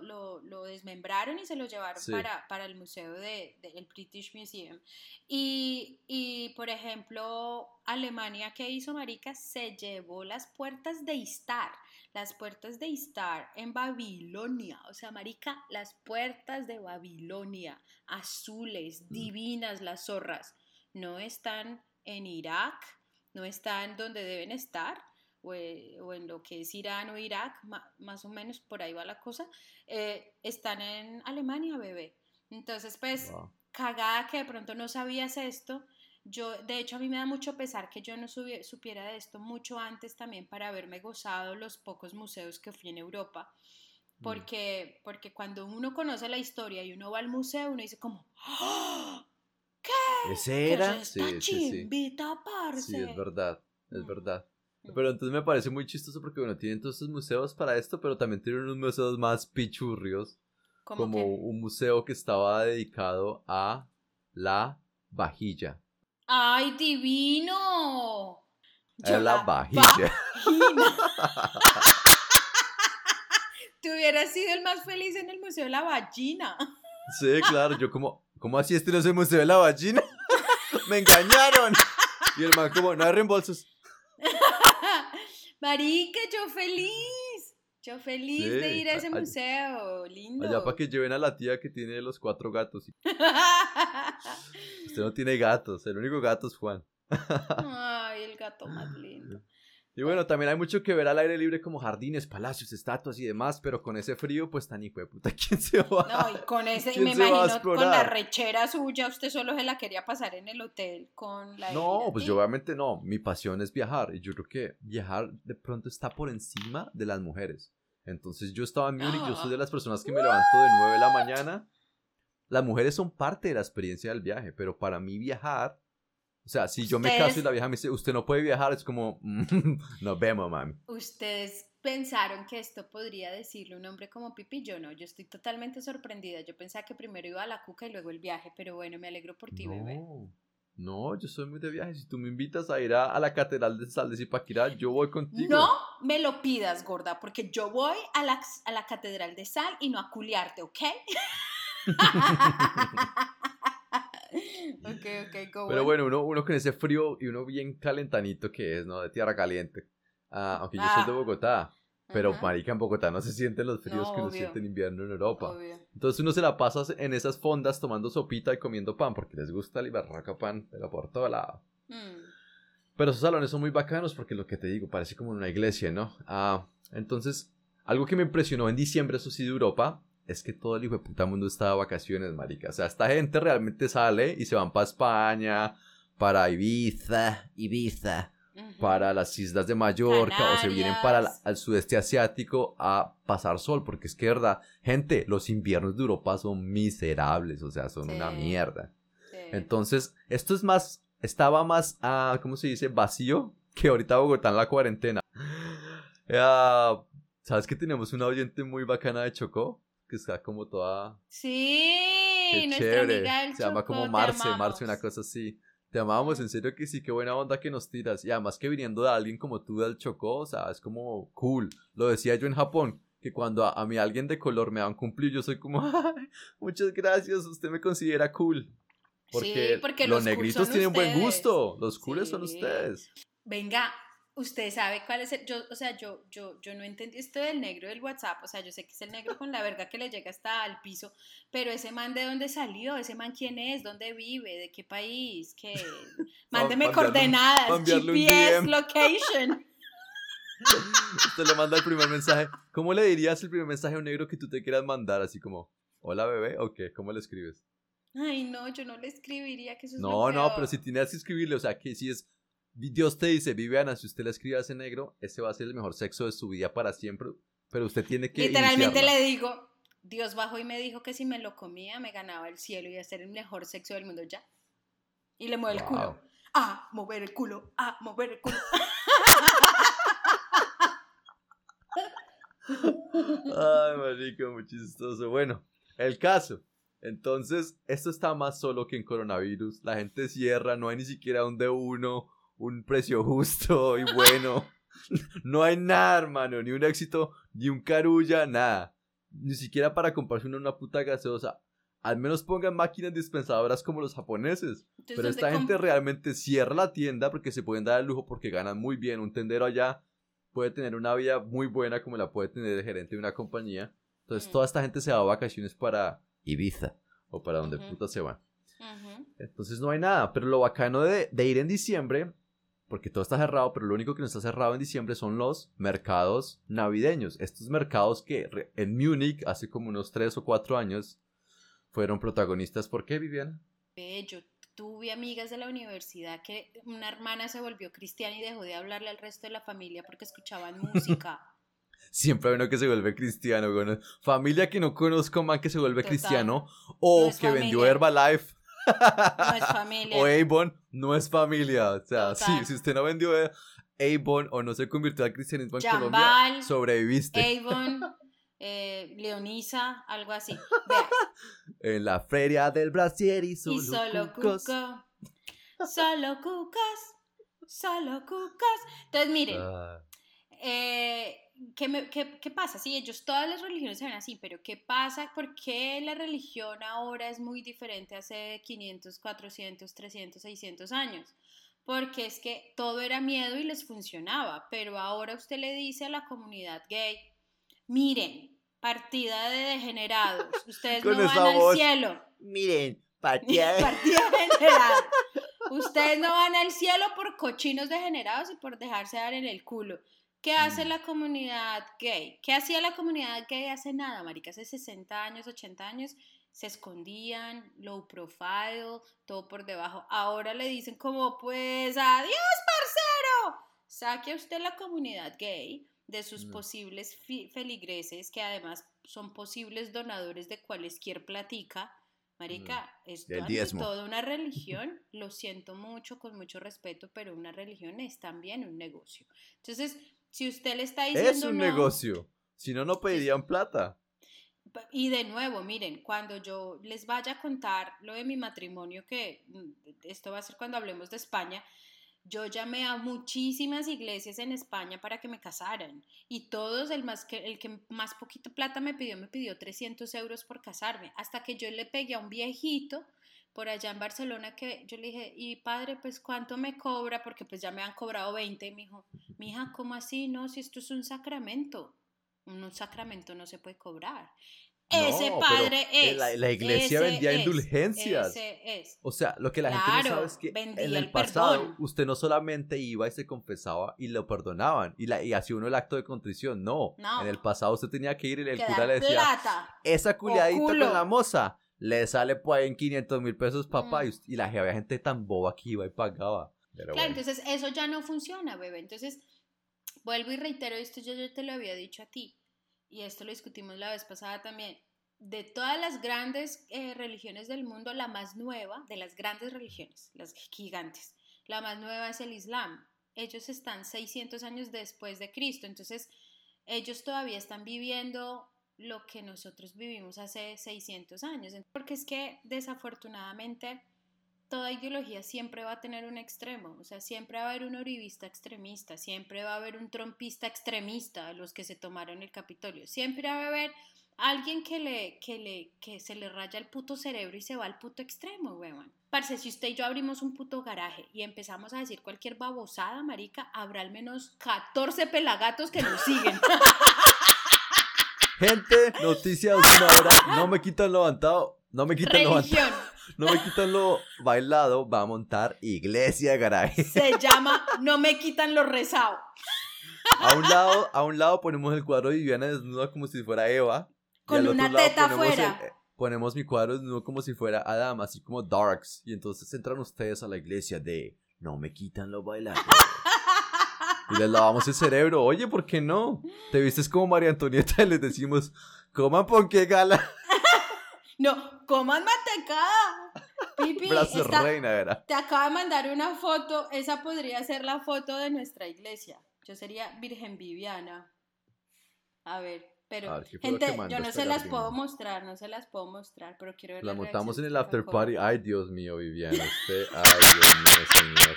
lo, lo, desmembraron y se lo llevaron para, para, el museo del de, British Museum. Y, y, por ejemplo, Alemania, ¿qué hizo Marica? Se llevó las puertas de Istar, las puertas de Istar en Babilonia, o sea, Marica, las puertas de Babilonia, azules, mm. divinas las zorras, no están en Irak, no están donde deben estar eh, o, en lo que es Irán o Irak, más o menos por ahí va la cosa, eh, están en Alemania, bebé. Entonces, pues, cagada que de pronto no sabías esto. Yo, de hecho, a mí me da mucho pesar que yo no supiera de esto mucho antes también para haberme gozado los pocos museos que fui en Europa. Mm. Porque, porque cuando uno conoce la historia y uno va al museo, uno dice como. ¿qué? ¿Ese era? sí, sí, Sí, es verdad, es mm. verdad. Pero entonces me parece muy chistoso porque, bueno, tienen todos estos museos para esto, pero también tienen unos museos más pichurrios. Como un museo que estaba dedicado a la vajilla. ¡Ay, divino! Yo la, vajilla. Tú hubieras sido el más feliz en el Museo de la Vagina. Sí, claro, yo como, ¿cómo así este no es el Museo de la Vagina? Me engañaron. Y el man como, no hay reembolsos. Marica, yo feliz. Yo feliz de ir a ese museo. Lindo. Allá para que lleven a la tía que tiene los cuatro gatos. Usted no tiene gatos, el único gato es Juan. Ay, el gato más lindo. Y bueno, también hay mucho que ver al aire libre como jardines, palacios, estatuas y demás, pero con ese frío, pues tan hijo de puta, ¿quién se va? No, y con ese, me imagino con la rechera suya, usted solo se la quería pasar en el hotel con la... No, pues yo obviamente no, mi pasión es viajar, y yo creo que viajar de pronto está por encima de las mujeres. Entonces yo estaba en Múnich, yo soy de las personas que me levanto de 9 de la mañana. Las mujeres son parte de la experiencia del viaje, pero para mí viajar o sea, si yo me caso y la vieja me dice, usted no puede viajar, es como, nos vemos, mami. Ustedes pensaron que esto podría decirle un hombre como Pipi, yo no, yo estoy totalmente sorprendida. Yo pensaba que primero iba a la cuca y luego el viaje, pero bueno, me alegro por ti, bebé. No, yo soy muy de viaje. Si tú me invitas a ir a, la Catedral de Sal de Zipaquirá, yo voy contigo. No me lo pidas, gorda, porque yo voy a la, a la Catedral de Sal y no a culiarte, ¿ok? ok, ok, Pero bueno, uno, uno con ese frío y uno bien calentanito que es, ¿no? De tierra caliente. Ah, aunque yo soy de ah. Bogotá. Pero marica, en Bogotá no se sienten los fríos que uno siente en invierno en Europa. Entonces uno se la pasa en esas fondas tomando sopita y comiendo pan porque les gusta el barraca pan, pero por todo lado. Mm. Pero esos salones son muy bacanos porque lo que te digo, parece como una iglesia, ¿no? Ah, entonces, algo que me impresionó en diciembre, eso sí, de Europa, es que todo el hijo de puta mundo está de vacaciones, marica. O sea, esta gente realmente sale y se van para España, para Ibiza, Ibiza, para las islas de Mallorca o se vienen para el, sudeste asiático a pasar sol, porque es que, verdad, gente, los inviernos de Europa son miserables, o sea, son una mierda. Entonces, esto es más, estaba más, ah, ¿cómo se dice? Vacío que ahorita Bogotá en la cuarentena. Ah, ¿Sabes que tenemos una oyente muy bacana de Chocó? Que está como toda... Sí, amiga del Se llama como Marce, Marce, una cosa así. Te amamos, en serio que sí, qué buena onda que nos tiras. Y además que viniendo de alguien como tú del Chocó, o sea, es como cool. Lo decía yo en Japón, que cuando a, mí alguien de color me dan cumplir, yo soy como, muchas gracias, usted me considera cool. Porque, porque los, negritos tienen buen gusto, los cooles son ustedes. Venga, usted sabe cuál es el, yo, o sea, yo, yo, yo no entendí esto del negro del WhatsApp, o sea, yo sé que es el negro con la verga que le llega hasta al piso, pero ese man de dónde salió, ese man quién es, dónde vive, de qué país, qué, mándeme coordenadas, GPS, location. Usted le manda el primer mensaje. ¿Cómo le dirías el primer mensaje a un negro que tú te quieras mandar? Así como, hola bebé, o qué, ¿cómo le escribes? Ay, no, yo no le escribiría que eso es No, no, pero si tienes que escribirle, o sea, que si es Dios te dice, Viviana, si usted le escribe a ese negro, ese va a ser el mejor sexo de su vida para siempre, pero usted tiene que... Literalmente le digo, Dios bajó y me dijo que si me lo comía me ganaba el cielo y iba a ser el mejor sexo del mundo ya. Y le mueve el culo. Ah, mover el culo, ah, mover el culo. Ay, marico, muy chistoso. Bueno, el caso. Entonces, esto está más solo que en coronavirus. La gente cierra, no hay ni siquiera un de uno un precio justo y bueno. no hay nada, hermano, ni un éxito, ni un carulla, nada. Ni siquiera para comprarse una, una puta gaseosa. Al menos pongan máquinas dispensadoras como los japoneses. Pero esta gente realmente cierra la tienda porque se pueden dar el lujo porque ganan muy bien. Un tendero allá puede tener una vida muy buena como la puede tener el gerente de una compañía. Entonces toda esta gente se va a vacaciones para Ibiza o para donde puta se va. Entonces no hay nada. Pero lo bacano de, de ir en diciembre porque todo está cerrado, pero lo único que no está cerrado en diciembre son los mercados navideños. Estos mercados que en Múnich hace como unos 3 o 4 años fueron protagonistas. ¿Por qué, Viviana? Yo tuve amigas de la universidad que una hermana se volvió cristiana y dejó de hablarle al resto de la familia porque escuchaban música. Siempre hay uno que se vuelve cristiano, Familia que no conozco más que se vuelve cristiano o que vendió Herbalife no es familia. O Avon no es familia. O sea, sí, si usted no vendió Avon o no se convirtió al cristianismo en Colombia, sobreviviste. Avon, eh, Leonisa, algo así. en la feria del brasier y solo, y solo cuco. solo cucas, solo cucas. Entonces, miren, Ah, eh, ¿qué, me- qué- qué pasa? Sí, ellos, todas las religiones se ven así, pero ¿qué pasa? ¿Por qué la religión ahora es muy diferente hace 500, 400, 300, 600 años? Porque es que todo era miedo y les funcionaba, pero ahora usted le dice a la comunidad gay, miren, partida de degenerados, ustedes no van al voz. cielo. Miren, partida de... Partida degenerada. Ustedes no van al cielo por cochinos degenerados y por dejarse dar en el culo. ¿Qué hace Mm. la comunidad gay? ¿Qué hacía la comunidad gay hace nada, marica? Hace 60 años, 80 años, se escondían, low profile, todo por debajo. Ahora le dicen como, pues, adiós, parcero. Saque a usted la comunidad gay de sus Mm. posibles feligreses, que además son posibles donadores de cualquier platica. Marica, es toda una religión, lo siento mucho, con mucho respeto, pero una religión es también un negocio. Entonces, si usted le está diciendo es un no- negocio. Si no, no pedirían plata. Y de nuevo, miren, cuando yo les vaya a contar lo de mi matrimonio, que mm, esto va a ser cuando hablemos de España, yo llamé a muchísimas iglesias en España para que me casaran y todos, el, más que, el que más poquito plata me pidió, me pidió 300 euros por casarme, hasta que yo le pegué a un viejito por allá en Barcelona que yo le dije, y padre, pues cuánto me cobra, porque pues ya me han cobrado 20, y me dijo, mija, ¿cómo así? No, si esto es un sacramento, un sacramento no se puede cobrar. Ese No, pero, padre eh, es. la- la iglesia ese vendía es, indulgencias. Ese es. O sea, lo que la gente no Claro, sabe es que en el pasado perdón. usted no solamente iba y se confesaba y lo perdonaban y, la, y hacía uno el acto de contrición, no. No. En el pasado usted tenía que ir y el que cura le decía, plata. esa culiadita con la moza le sale por ahí en 500 mil pesos, papá. Mm. Y, us- y la había gente tan boba que iba y pagaba. Pero Claro, bueno. entonces eso ya no funciona, bebé. Entonces, vuelvo y reitero esto, yo, yo te lo había dicho a ti, y esto lo discutimos la vez pasada también. De todas las grandes eh, religiones del mundo, la más nueva, de las grandes religiones, las gigantes, la más nueva es el Islam. Ellos están 600 años después de Cristo, entonces ellos todavía están viviendo lo que nosotros vivimos hace 600 años, porque es que desafortunadamente toda ideología siempre va a tener un extremo, o sea, siempre va a haber un oribista extremista, siempre va a haber un trompista extremista, los que se tomaron el Capitolio, siempre va a haber alguien que le que le que se le raya el puto cerebro y se va al puto extremo, weón. Parce, si usted y yo abrimos un puto garaje y empezamos a decir cualquier babosada, marica, habrá al menos 14 pelagatos que nos siguen. Gente, noticia de última hora. No me quitan lo levantado. No me quitan lo. Religión No me quitan lo bailado. Va a montar iglesia garaje. se llama No me quitan lo rezado. A un lado, a un lado ponemos el cuadro de Viviana desnuda como si fuera Eva. Con una teta afuera. el- eh, ponemos mi cuadro desnudo como si fuera Adam, así como Darks. Y entonces entran ustedes a la iglesia de No me quitan lo bailado. Y les lavamos el cerebro. Oye, ¿por qué no? Te vistes como María Antonieta y les decimos, coman ponqué gala. No, coman mantecada. Pipi, esta- reina, era. te acaba de mandar una foto. Esa podría ser la foto de nuestra iglesia. Yo sería Virgen Viviana. A ver, pero A ver, ¿qué fue lo que gente, yo no se las puedo mostrar, no se las puedo mostrar, pero quiero ver La las montamos en el after party. Ay, Dios mío, Viviana. Usted, ay, Dios mío, señor.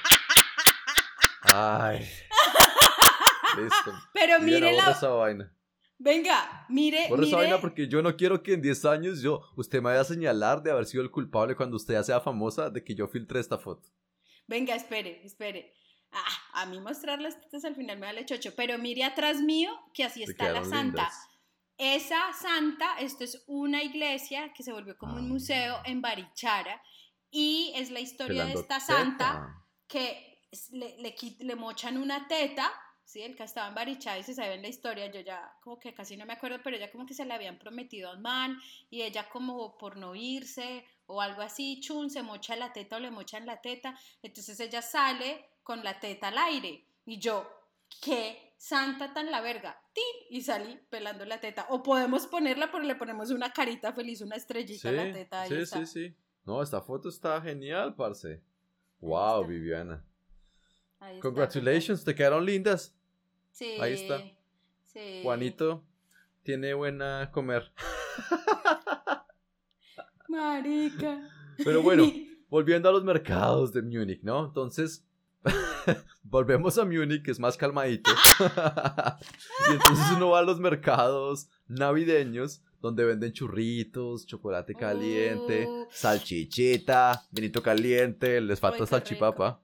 Ay. Listo. Pero mire la, esa vaina. venga, mire, Borra esa vaina porque yo no quiero que en 10 años yo, usted me vaya a señalar de haber sido el culpable cuando usted ya sea famosa de que yo filtré esta foto. venga, espere, espere. Ah, a mí mostrar las tetas al final me vale chocho, pero mire atrás mío que así Te está la santa. lindas. Esa santa, esto es una iglesia que se volvió como un Ah. museo en Barichara y es la historia Pelando de esta teta. santa que es- le, le, le mochan una teta, ¿sí? El que estaba en Barichara y se sabe en la historia, yo ya como que casi no me acuerdo, pero ella como que se le habían prometido a un man y ella como por no irse o algo así, chun, se mocha la teta o le mochan la teta, entonces ella sale con la teta al aire y yo, ¿qué santa tan la verga? ¡Tin! Y salí pelando la teta. O podemos ponerla, pero le ponemos una carita feliz, una estrellita a la teta. ahí sí, está. sí, sí. No, esta foto está genial, parce. Wow. Viviana. Ahí está, Congratulations, te quedaron lindas. Sí, Ahí está. sí. Juanito tiene buena comer. Marica. Pero bueno, volviendo a los mercados de Múnich, ¿no? Entonces, volvemos a Múnich, que es más calmadito. y entonces uno va a los mercados navideños donde venden churritos, chocolate caliente, Uh. salchichita, vinito caliente, les falta salchipapa.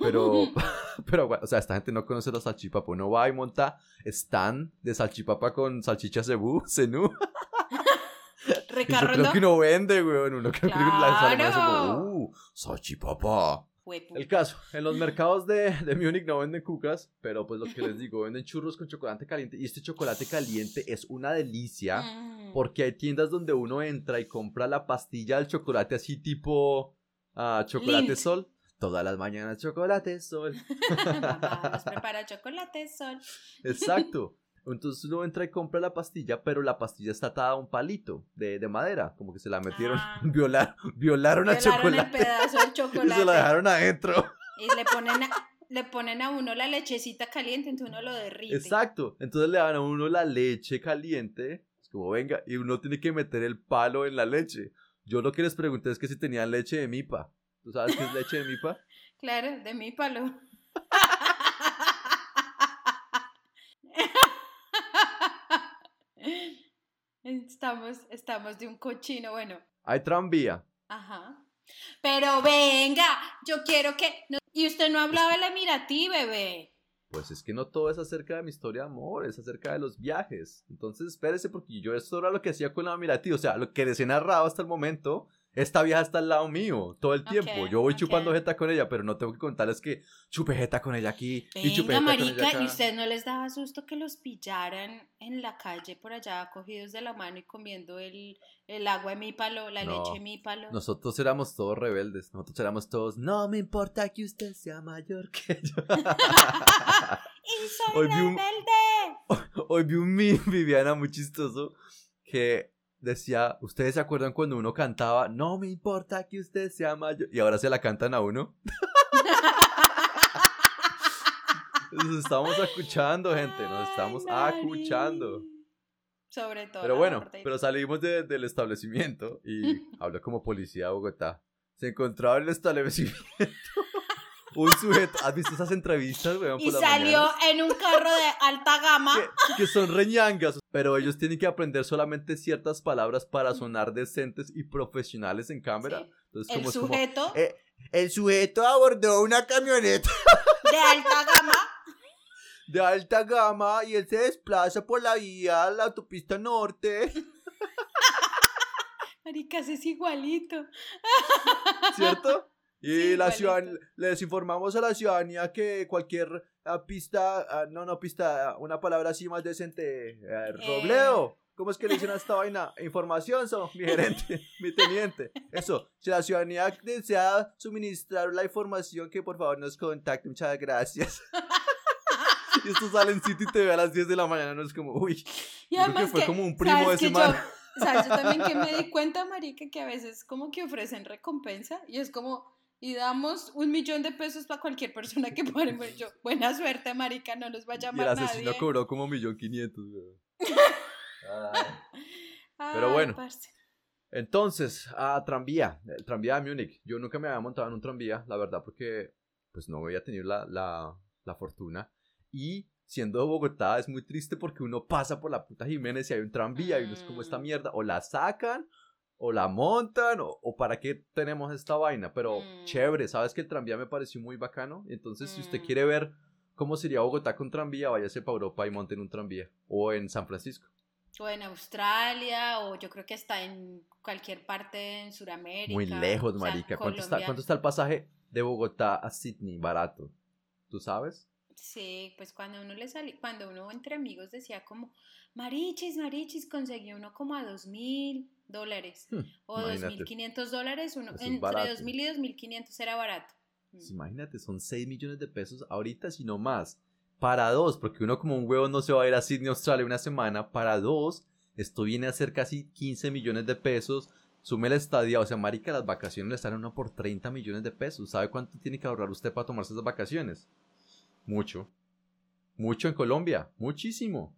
Pero, pero, o sea, esta gente no conoce la salchipapa. Uno va y monta stand de salchipapa con salchicha cebú, cenú. Recarrondo. creo que uno vende, weón. Uno creo que la Claro. como, uh, salchipapa. Huepu. El caso, en los mercados de, de Múnich no venden cucas, pero pues lo que les digo, venden churros con chocolate caliente. Y este chocolate caliente es una delicia. Mm. Porque hay tiendas donde uno entra y compra la pastilla del chocolate así tipo ah, chocolate sol. Todas las mañanas chocolate sol. Mamá nos prepara chocolate, sol. Exacto. Entonces uno entra y compra la pastilla, pero la pastilla está atada a un palito de, de madera. Como que se la metieron, Ah. violar, violaron a Violaron el chocolate. pedazo de Y chocolate. se la dejaron adentro. Y le ponen a, le ponen a uno la lechecita caliente, entonces uno lo derrite. Exacto. Entonces le dan a uno la leche caliente. Es como, venga, y uno tiene que meter el palo en la leche. Yo lo que les pregunté es que si tenían leche de mipa. ¿Tú sabes qué es leche de mipa? Claro, de mi palo. Estamos, estamos de un cochino, bueno, Hay tranvía. ajá. Pero venga, yo quiero que... no- Y usted no hablaba el emiratí, bebé. Pues es que no todo es acerca de mi historia de amor, es acerca de los viajes. Entonces espérese porque yo esto era lo que hacía con la Mirati, o sea, lo que les he narrado hasta el momento, esta vieja está al lado mío todo el tiempo. Yo voy ok. chupando jeta con ella, pero no tengo que contarles que chupe jeta con ella aquí y chupe Venga, jeta con ella marica, acá. ¿y usted no les daba susto que los pillaran en la calle por allá, cogidos de la mano y comiendo el, el agua de mi palo, la No, leche de mi palo? Nosotros éramos todos rebeldes, nosotros éramos todos, no me importa que usted sea mayor que yo. ¡Y soy Hoy vi un- rebelde! Hoy vi un meme, Viviana, muy chistoso, que decía, ¿ustedes se acuerdan cuando uno cantaba, no me importa que usted sea mayor? Y ahora se la cantan a uno. Nos estamos escuchando, gente, nos estamos escuchando. Sobre todo. Pero bueno, pero salimos de- del establecimiento y habló como policía de Bogotá. Se encontraba en el establecimiento un sujeto. ¿Has visto esas entrevistas, weón? Y salió en un carro de alta gama. que, que son reñangas, pero ellos tienen que aprender solamente ciertas palabras para sonar decentes y profesionales en cámara. Sí. Entonces, El como como, sujeto eh, el sujeto abordó una camioneta de alta gama. de alta gama y él se desplaza por la vía, la autopista norte, Maricas es igualito. ¿cierto? Y Sí, la igualito. ciudadan- les informamos a la ciudadanía que cualquier ah, pista, ah, no, no pista, ah, una palabra así más decente, eh, Robledo. ¿Cómo es que le dicen a esta vaina? Información, so, mi gerente, mi teniente. Eso, si la ciudadanía desea suministrar la información, que por favor nos contacte. Muchas gracias. y esto sale en City TV a las 10 de la mañana, no es como, uy, Y creo que fue que, como un primo de ¿sabes que ese yo-. ¿Sabes? Yo también que me di cuenta, marica, que a veces como que ofrecen recompensa y es como, y damos un millón de pesos para cualquier persona que pare. Pues yo, buena suerte, marica, no nos va a Y el llamar asesino nadie. cobró como un millón quinientos. Pero bueno. parce. Entonces, a tranvía, el tranvía de Múnich. Yo nunca me había montado en un tranvía, la verdad, porque pues no había tenido la, la, la fortuna. Y siendo de Bogotá es muy triste porque uno pasa por la puta Jiménez y hay un tranvía y uno es como esta Mm. mierda. O la sacan, o la montan, o, o para qué tenemos esta vaina. Pero Mm. chévere, sabes que el tranvía me pareció muy bacano. Entonces, si usted Mm. quiere ver cómo sería Bogotá con tranvía, váyase para Europa y monten un tranvía. O en San Francisco. O en Australia, o yo creo que está en cualquier parte en Sudamérica. Muy lejos, o sea, marica. ¿Cuánto está. ¿Cuánto está el pasaje de Bogotá a Sydney? Barato. ¿Tú sabes? Sí, pues cuando uno le salía, cuando uno entre amigos decía como, marichis, marichis, conseguí uno como a dos mil dólares Hmm, o dos mil quinientos dólares, uno, entre dos mil y dos mil quinientos era barato. Mm. Pues imagínate, son 6 millones de pesos ahorita, si no más. Para dos, porque uno como un huevo no se va a ir a Sydney, Australia una semana. Para dos, esto viene a ser casi 15 millones de pesos. Sume la estadía, o sea, marica, las vacaciones le salen a uno por 30 millones de pesos. ¿Sabe cuánto tiene que ahorrar usted para tomarse esas vacaciones? Mucho. Mucho en Colombia, muchísimo.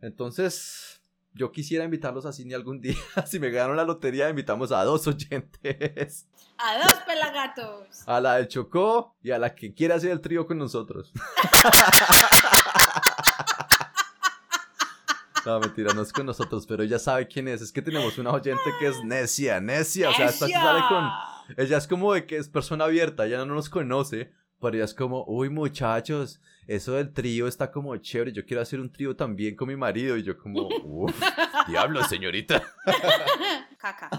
Entonces, yo quisiera invitarlos a cine algún día. Si me ganaron la lotería, invitamos a dos oyentes. A dos pelagatos. A la del Chocó y a la que quiera hacer el trío con nosotros. No, mentira, no es con nosotros, pero ella sabe quién es. Es que tenemos una oyente que es necia, necia. O sea, esta sale con. Ella es como de que es persona abierta, ella no nos conoce, pero es como, uy, muchachos, eso del trío está como chévere. Yo quiero hacer un trío también con mi marido. Y yo, como, uff, diablo, señorita. Caca.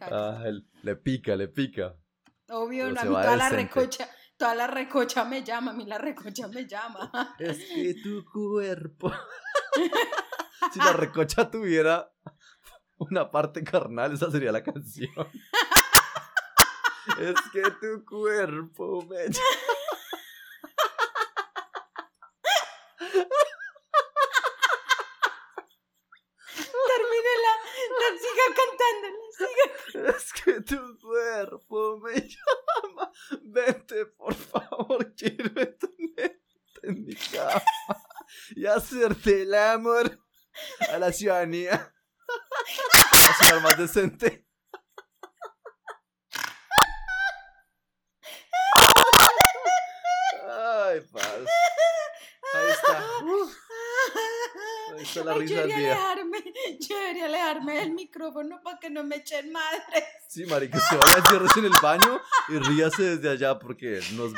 Ah, le pica, le pica. Obvio, a mí toda la recocha toda la recocha me llama, a mí la recocha me llama. Es que tu cuerpo. si la recocha tuviera una parte carnal, esa sería la canción. Es que tu cuerpo me llama. Termínela, siga cantándola, siga. Es que tu cuerpo me llama. Vente, por favor, quiero tenerte en mi cama y hacerte el amor a la ciudadanía. A sonar más decente. Ay, paz. Ahí está. Ahí está la risa del día. Alejarme, yo debería alejarme del micrófono para que no me echen madre. Sí, marica, se vaya a cierres en el baño y ríase desde allá porque nos...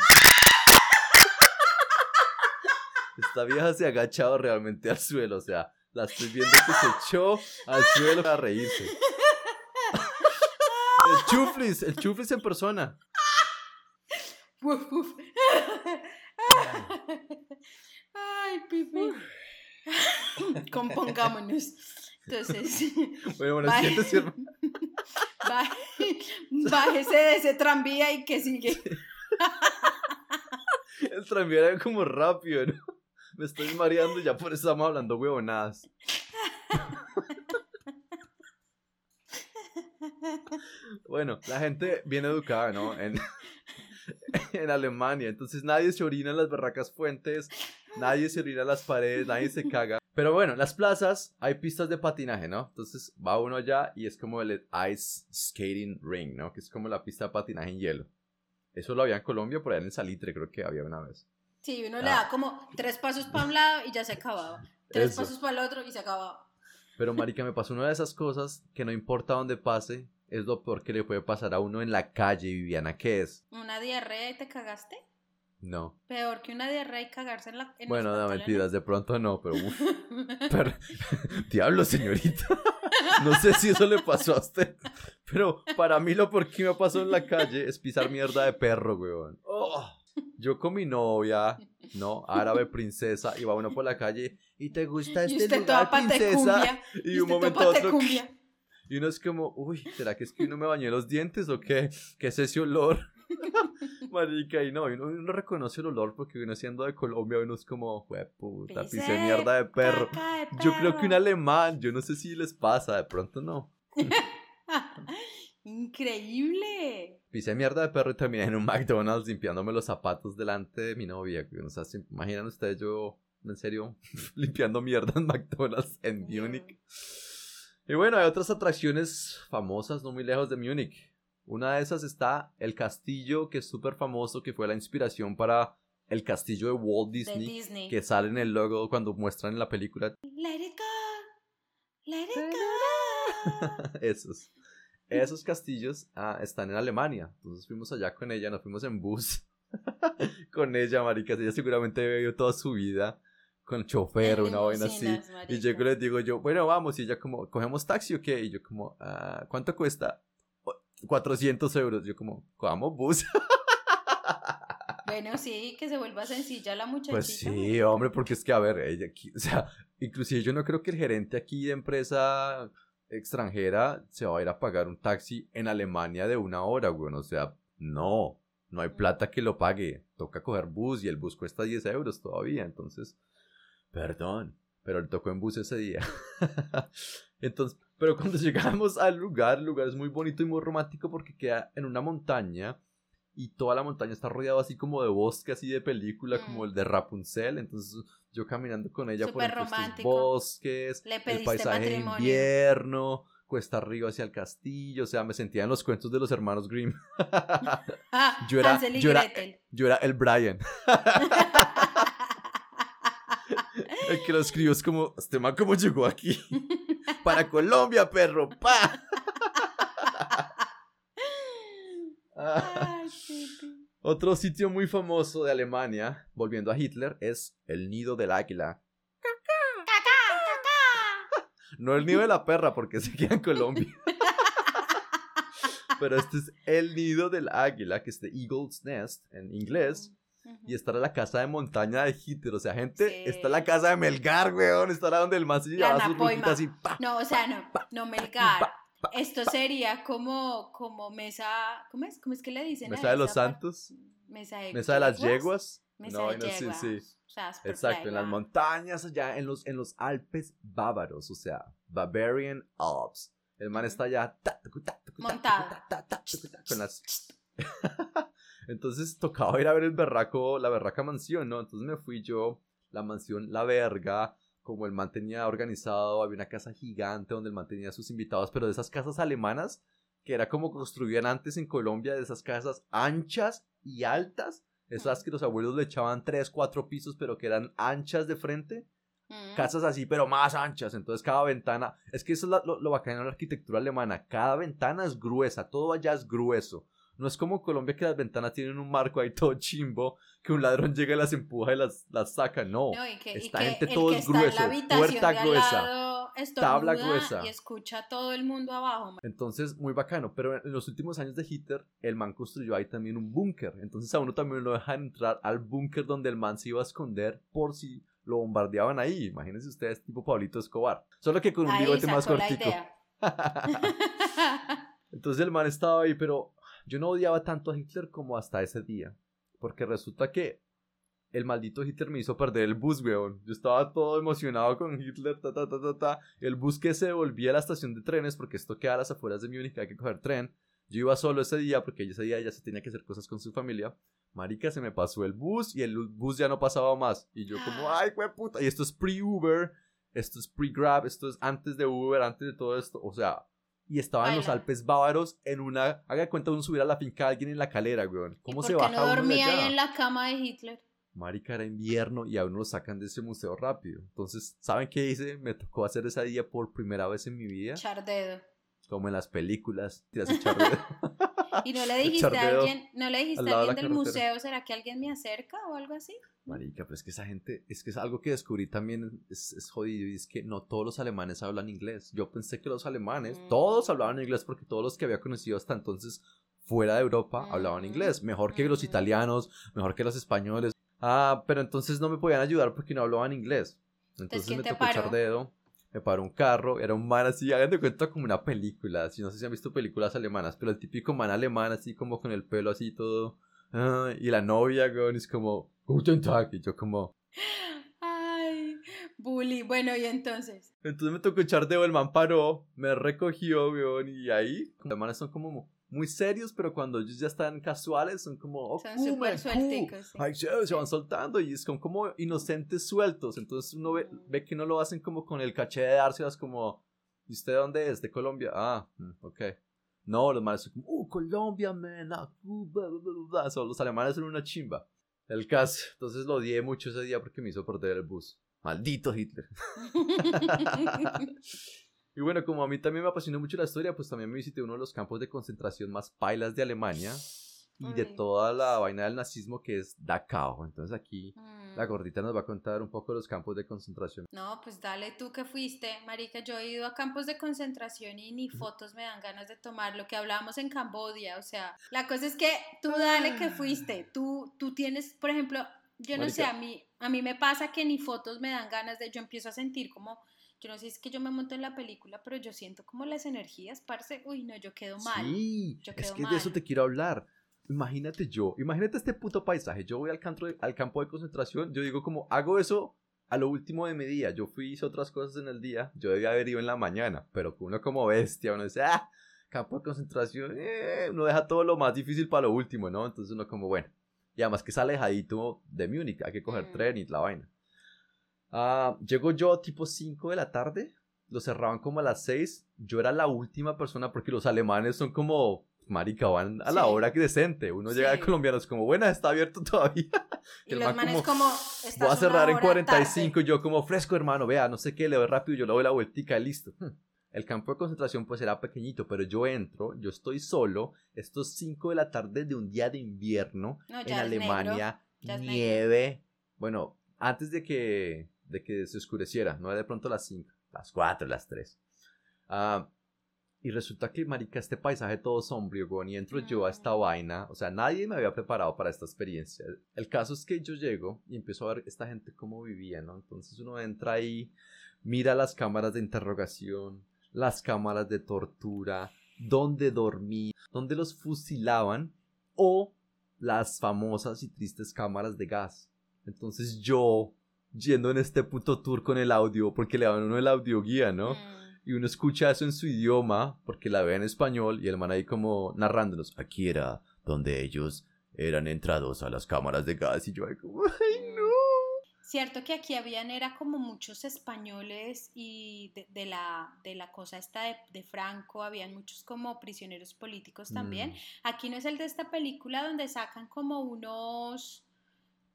Esta vieja se ha agachado realmente al suelo, o sea, la estoy viendo que se echó al suelo para reírse. El chuflis, el chuflis en persona. Ay, pipi. Compongámonos. Entonces. Bueno, bueno, bájese, bájese de ese tranvía y que sigue. El tranvía era como rápido, ¿no? Me estoy mareando y ya por eso estamos hablando huevonadas. Bueno, la gente bien educada, ¿no? En, en Alemania. Entonces nadie se orina en las barracas fuentes, nadie se orina en las paredes, nadie se caga. Pero bueno, las plazas hay pistas de patinaje, ¿no? Entonces va uno allá y es como el Ice Skating Ring, ¿no? Que es como la pista de patinaje en hielo. Eso lo había en Colombia, por allá en Salitre creo que había una vez. Sí, uno le da ah. como tres pasos para un lado y ya se acababa. Tres pasos para el otro y se acababa. Pero marica, me pasó una de esas cosas que no importa dónde pase, es lo peor que le puede pasar a uno en la calle, Viviana, ¿qué es? ¿Una diarrea y te cagaste? No. Peor que una diarrea y cagarse en la. bueno, no mentiras, de pronto no, pero. pero diablo, señorita. No sé si eso le pasó a usted. Pero para mí lo por qué me pasó en la calle es pisar mierda de perro, weón. Oh, yo con mi novia, ¿no? Árabe princesa, iba uno por la calle y te gusta este y lugar, princesa. Y, un momento otro. Y uno es como, uy, ¿será que es que uno me bañé los dientes o qué? ¿Qué es ese olor? Marica, y no, uno, no reconoce el olor porque uno siendo de Colombia, uno es como, puta, pisé mierda de perro. Yo creo que un alemán, yo no sé si les pasa, de pronto no. Increíble. Pisé mierda de perro y terminé en un McDonald's limpiándome los zapatos delante de mi novia. O sea, ¿se imaginan ustedes yo, en serio, limpiando mierda en McDonald's en Múnich? Y bueno, hay otras atracciones famosas no muy lejos de Múnich. Una de esas está el castillo que es súper famoso, que fue la inspiración para el castillo de Walt Disney, que sale en el logo cuando muestran en la película. Let it go, let it go. Esos. Esos castillos ah, están en Alemania. Entonces fuimos allá con ella, nos fuimos en bus con ella, maricas. Ella seguramente vivido toda su vida con chofer, una vaina así. Y yo les digo yo, bueno, vamos. Y ella como, ¿cogemos taxi o qué? Y yo como, ah, ¿cuánto cuesta? 400 euros. Yo como, ¿cómo bus? Bueno, sí, que se vuelva sencilla la muchachita. Pues sí, hombre, porque es que, a ver, ella aquí, o sea, inclusive yo no creo que el gerente aquí de empresa extranjera se va a ir a pagar un taxi en Alemania de una hora, güey. O sea, no, no hay plata que lo pague. Toca coger bus y el bus cuesta 10 euros todavía. Entonces, perdón, pero le tocó en bus ese día. Entonces, pero cuando llegamos al lugar, el lugar es muy bonito y muy romántico porque queda en una montaña y toda la montaña está rodeada así como de bosque, así de película, como el de Rapunzel. Entonces yo caminando con ella por estos bosques, el paisaje de invierno, cuesta arriba hacia el castillo, o sea, me sentía en los cuentos de los hermanos Grimm. yo, era, yo, era, yo era el Brian. El que lo escribió es como, este man, ¿cómo llegó aquí? Para Colombia, perro, pa. Otro sitio muy famoso de Alemania, volviendo a Hitler, es el nido del águila. No el nido de la perra, porque se queda en Colombia. Pero este es el nido del águila, que es de Eagle's Nest en inglés. Y está la casa de montaña de Hitler. O sea, gente, está la casa de Melgar, weón. Está la donde el más se llevaba sus así. no, o sea, no, no Melgar. Esto sería como, como mesa, ¿cómo es? ¿Cómo es que le dicen? Mesa de los santos. Mesa de, mesa de las yeguas. Mesa no, de no, sí, sí. Exacto, en las montañas allá, en los, en los Alpes bávaros, o sea, Bavarian Alps. El man está allá. Montado. Con las... Entonces tocaba ir a ver el berraco, la berraca mansión, ¿no? Entonces me fui yo, la mansión La Verga, como el man tenía organizado, había una casa gigante donde el man tenía sus invitados, pero de esas casas alemanas, que era como construían antes en Colombia, de esas casas anchas y altas, esas que los abuelos le echaban tres, cuatro pisos, pero que eran anchas de frente. Casas así, pero más anchas. Entonces, cada ventana. Es que eso es lo, lo bacano de la arquitectura alemana. Cada ventana es gruesa. Todo allá es grueso. No es como Colombia que las ventanas tienen un marco ahí todo chimbo, que un ladrón llega y las empuja y las, las saca. No, esta gente todo es grueso, puerta gruesa, tabla gruesa. Y escucha todo el mundo abajo. Entonces, muy bacano. Pero en los últimos años de Hitler, el man construyó ahí también un búnker. Entonces a uno también lo dejan entrar al búnker donde el man se iba a esconder por si lo bombardeaban ahí. Imagínense ustedes, tipo Pablito Escobar. Solo que con un bigote más cortico. Entonces el man estaba ahí, pero yo no odiaba tanto a Hitler como hasta ese día. Porque resulta que el maldito Hitler me hizo perder el bus, weón. Yo estaba todo emocionado con Hitler, ta, ta, ta, ta, ta. El bus que se devolvía a la estación de trenes, porque esto queda a las afueras de Múnich, hay que coger tren. Yo iba solo ese día, porque ese día ya se tenía que hacer cosas con su familia. Marica, se me pasó el bus y el bus ya no pasaba más. Y yo como, ay, güey, puta. Y esto es pre-Uber, esto es pre-Grab, esto es antes de Uber, antes de todo esto. O sea, y estaba en los Alpes bávaros en una. Haga cuenta uno subir a la finca de alguien en la calera, weón. ¿Cómo se baja no dormía ahí en la cama de Hitler? Marica, era invierno y a uno lo sacan de ese museo rápido. Entonces, ¿saben qué hice? Me tocó hacer esa día por primera vez en mi vida. Chardedo. Como en las películas. ¿Y no le dijiste a alguien, no le dijiste a alguien del museo, ¿será que alguien me acerca o algo así? Marica, pero es que esa gente, es que es algo que descubrí también, es, jodido, y es que no todos los alemanes hablan inglés. Yo pensé que los alemanes, mm. todos hablaban inglés porque todos los que había conocido hasta entonces fuera de Europa hablaban mm. inglés, mejor que los mm. italianos, mejor que los españoles. Ah, pero entonces no me podían ayudar porque no hablaban inglés. Entonces me tocó echar dedo me paró un carro, era un man así, hagan de cuenta como una película, así, no sé si han visto películas alemanas, pero el típico man alemán así como con el pelo así todo, ah, y la novia, weón, es como, Guten Tag, y yo como... Ay, bully, bueno, y entonces. Entonces me tocó echar dedo, el man paró, me recogió, weón, y ahí, los alemanes son como muy serios, pero cuando ellos ya están casuales son como, oh, son súper suelticos. se, van soltando y es como, como inocentes sueltos. Entonces uno ve, ve, que no lo hacen como con el caché de dárselas como, ¿y usted dónde es? De Colombia. Ah, mm, ok. No, los alemanes son como, oh, Colombia, man. Ah, los alemanes son una chimba. El caso. Entonces lo odié mucho ese día porque me hizo perder el bus. Maldito Hitler. Y bueno, como a mí también me apasionó mucho la historia, pues también me visité uno de los campos de concentración más pailas de Alemania y de toda la vaina del nazismo que es Dachau. Entonces aquí la mm. gordita nos va a contar un poco de los campos de concentración. No, pues dale tú que fuiste, Marica. Yo he ido a campos de concentración y ni fotos me dan ganas de tomar lo que hablábamos en Cambodia. O sea, la cosa es que tú dale que fuiste. Tú, tú tienes, por ejemplo, yo no sé, a mí, a mí me pasa que ni fotos me dan ganas de, yo empiezo a sentir como yo no sé si es que yo me monto en la película, pero yo siento como las energías, parce, uy, no, yo quedo mal. Sí, es que de eso te quiero hablar. Imagínate yo, imagínate este puto paisaje. Yo voy al, campo de, al campo de concentración, yo digo como, hago eso a lo último de mi día. Yo fui hice otras cosas en el día, yo debía haber ido en la mañana, pero uno como bestia, uno dice, ah, campo de concentración, eh, uno deja todo lo más difícil para lo último, ¿no? Entonces uno como, bueno, y además que es alejadito de Múnich, hay que coger Mm. tren y la vaina. Ah, llego yo tipo 5 de la tarde, lo cerraban como a las 6, yo era la última persona porque los alemanes son como, marica, van a la Sí. hora que decente, uno llega de Sí. colombianos como, buena, está abierto todavía. Y el los man manes como, como, Voy "Estás a cerrar en hora 45, tarde". yo como fresco, hermano, vea, no sé qué, le doy rápido, yo le doy la vueltica y listo. Hmm. El campo de concentración pues era pequeñito, pero yo entro, yo estoy solo, estos 5 de la tarde de un día de invierno No, en Alemania, nieve, bueno, antes de que, de que se oscureciera, no de pronto las 5, las 4, las 3. Ah, y resulta que, marica, este paisaje todo sombrío, weón, y entro yo a esta vaina, o sea, nadie me había preparado para esta experiencia. El caso es que yo llego y empiezo a ver esta gente cómo vivía, ¿no? Entonces uno entra ahí, mira las cámaras de interrogación, las cámaras de tortura, dónde dormí, dónde los fusilaban, o las famosas y tristes cámaras de gas. Entonces yo, yendo en este puto tour con el audio, porque le dan uno el audio guía, ¿no? Mm. Y uno escucha eso en su idioma porque la ve en español y el man ahí como narrándonos. Aquí era donde ellos eran entrados a las cámaras de gas y yo ahí como, ay no. Cierto que aquí habían, era como muchos españoles y de, de la, de la cosa esta de, de Franco, habían muchos como prisioneros políticos también. Mm, Aquí no es el de esta película donde sacan como unos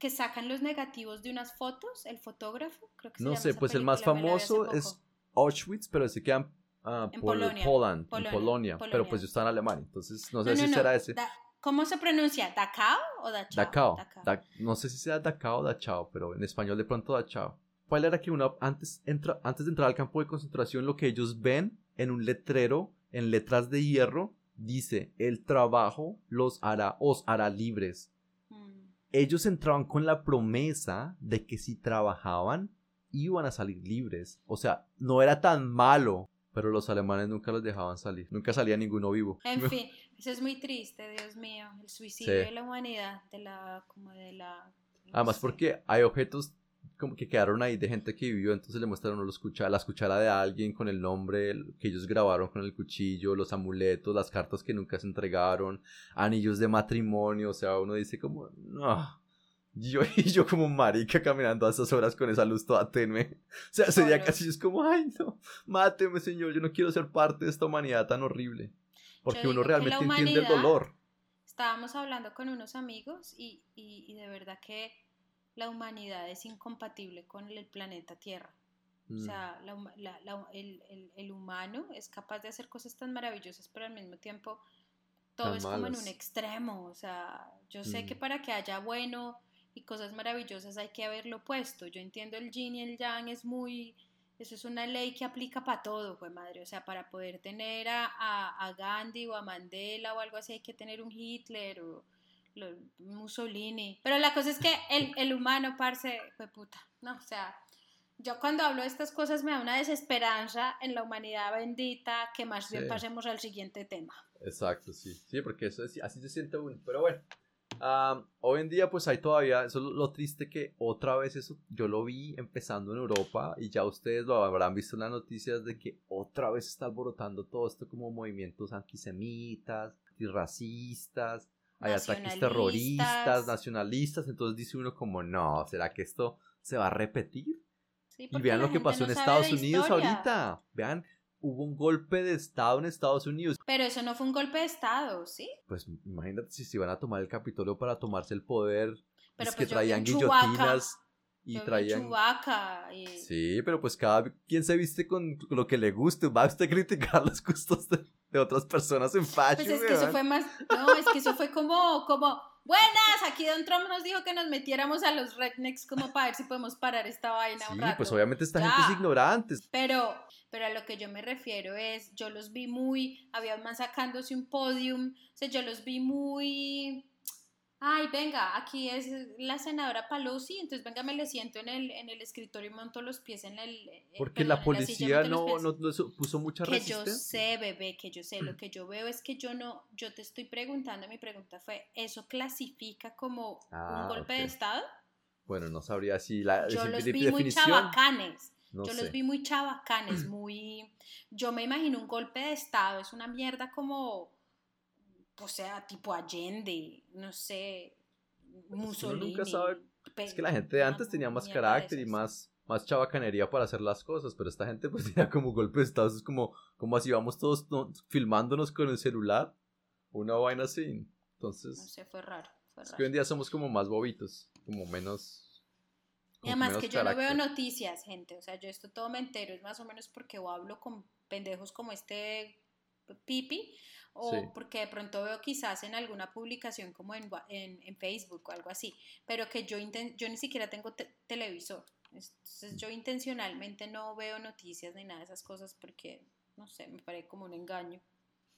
que sacan los negativos de unas fotos, el fotógrafo, creo que se No sé, pues el más película, vi hace famoso es Auschwitz, pero se quedan ah, En por Polonia, Poland, en Polonia, Polonia, pero Polonia. pues yo estaba en Alemania, entonces no sé No, si no, será ese. Da- ¿Cómo se pronuncia? ¿Dachau o Dachau? Dachau. Dachau. Da- no sé si sea Dachau o Dachau, pero en español de pronto Dachau. ¿Cuál era que uno antes, entra, antes de entrar al campo de concentración lo que ellos ven en un letrero, en letras de hierro, dice, el trabajo los hará, os hará libres. Ellos entraban con la promesa de que si trabajaban, iban a salir libres. O sea, no era tan malo, pero los alemanes nunca los dejaban salir. Nunca salía ninguno vivo. En fin, eso es muy triste, Dios mío, el suicidio Sí. de la humanidad, de la, como de la... no Además sé. porque hay objetos como que quedaron ahí de gente que vivió, entonces le uno los cucha- las cucharas de alguien con el nombre que ellos grabaron con el cuchillo, los amuletos, las cartas que nunca se entregaron, anillos de matrimonio, o sea, uno dice como, no. Yo, y yo como marica caminando a esas horas con esa luz toda tenue. O sea, sería casi es como, ay no, máteme señor, yo no quiero ser parte de esta humanidad tan horrible. Porque uno realmente entiende el dolor. Estábamos hablando con unos amigos y, y- y de verdad que la humanidad es incompatible con el planeta Tierra. O Mm. sea, la huma- la- la- el, el- el humano es capaz de hacer cosas tan maravillosas, pero al mismo tiempo todo Tan es como en un extremo. O sea, yo sé que Mm. para que haya bueno y cosas maravillosas hay que haberlo opuesto. Yo entiendo el yin y el yang, es muy... Eso es una ley que aplica para todo, fue madre. O sea, para poder tener a, a- a Gandhi o a Mandela o algo así, hay que tener un Hitler o lo- Mussolini. Pero la cosa es que el, el humano, parce, fue puta. No, o sea, yo cuando hablo de estas cosas me da una desesperanza en la humanidad bendita que más bien Sí. pasemos al siguiente tema. Exacto, sí. Sí, porque eso es, así se siente uno. Pero bueno, am, hoy en día pues hay todavía, eso es lo, lo triste que otra vez eso, yo lo vi empezando en Europa y ya ustedes lo habrán visto en las noticias de que otra vez está alborotando todo esto como movimientos antisemitas, antirracistas, hay ataques terroristas, nacionalistas, entonces dice uno como, no, ¿será que esto se va a repetir? Sí, Y vean lo que pasó no en Estados Unidos historia. ahorita. Vean, hubo un golpe de Estado en Estados Unidos. Pero eso no fue un golpe de Estado, ¿sí? Pues imagínate si se iban a tomar el Capitolio para tomarse el poder. Pero es que pues vi traían guillotinas y Yo traían... Y... Sí, pero pues cada quien se viste con lo que le guste. Va a usted criticar los gustos de, de otras personas en fashion, Pues es que eso fue más, no, es que eso fue como, como, buenas, aquí Don Trump nos dijo que nos metiéramos a los rednecks como para ver si podemos parar esta vaina un Sí, rato. pues obviamente esta gente Ya. es ignorante. Pero, pero a lo que yo me refiero es, yo los vi muy, había un man sacándose un podium, o sea, yo los vi muy, ay, venga, aquí es la senadora Pelosi, entonces venga, me le siento en el, en el escritorio y monto los pies en el... eh, Porque perdón, la policía los no, no, no puso mucha Que yo resistencia. sé, bebé, que yo sé. Lo que yo veo es que yo no, yo te estoy preguntando, mi pregunta fue, ¿eso clasifica como Ah, un golpe de. Estado? Bueno, no sabría si la Yo si- los vi muy chabacanes. yo los vi muy chabacanes, muy... Yo me imagino un golpe de Estado, es una mierda como, o sea, tipo Allende, no sé, Mussolini. Es que la gente de antes tenía más carácter y más, más chabacanería para hacer las cosas, pero esta gente pues tenía como golpe de Estado, es como, como así vamos todos filmándonos con el celular, una vaina así. Entonces... No sé, fue raro. Es que hoy en día somos como más bobitos, como menos y además que yo no veo noticias, gente. O sea, yo esto todo me entero, es más o menos porque o hablo con pendejos como este Pipi, o porque de pronto veo quizás en alguna publicación como en, en, Facebook o algo así, pero que yo, yo ni siquiera tengo televisor. Entonces yo intencionalmente no veo noticias ni nada de esas cosas porque, no sé, me parece como un engaño.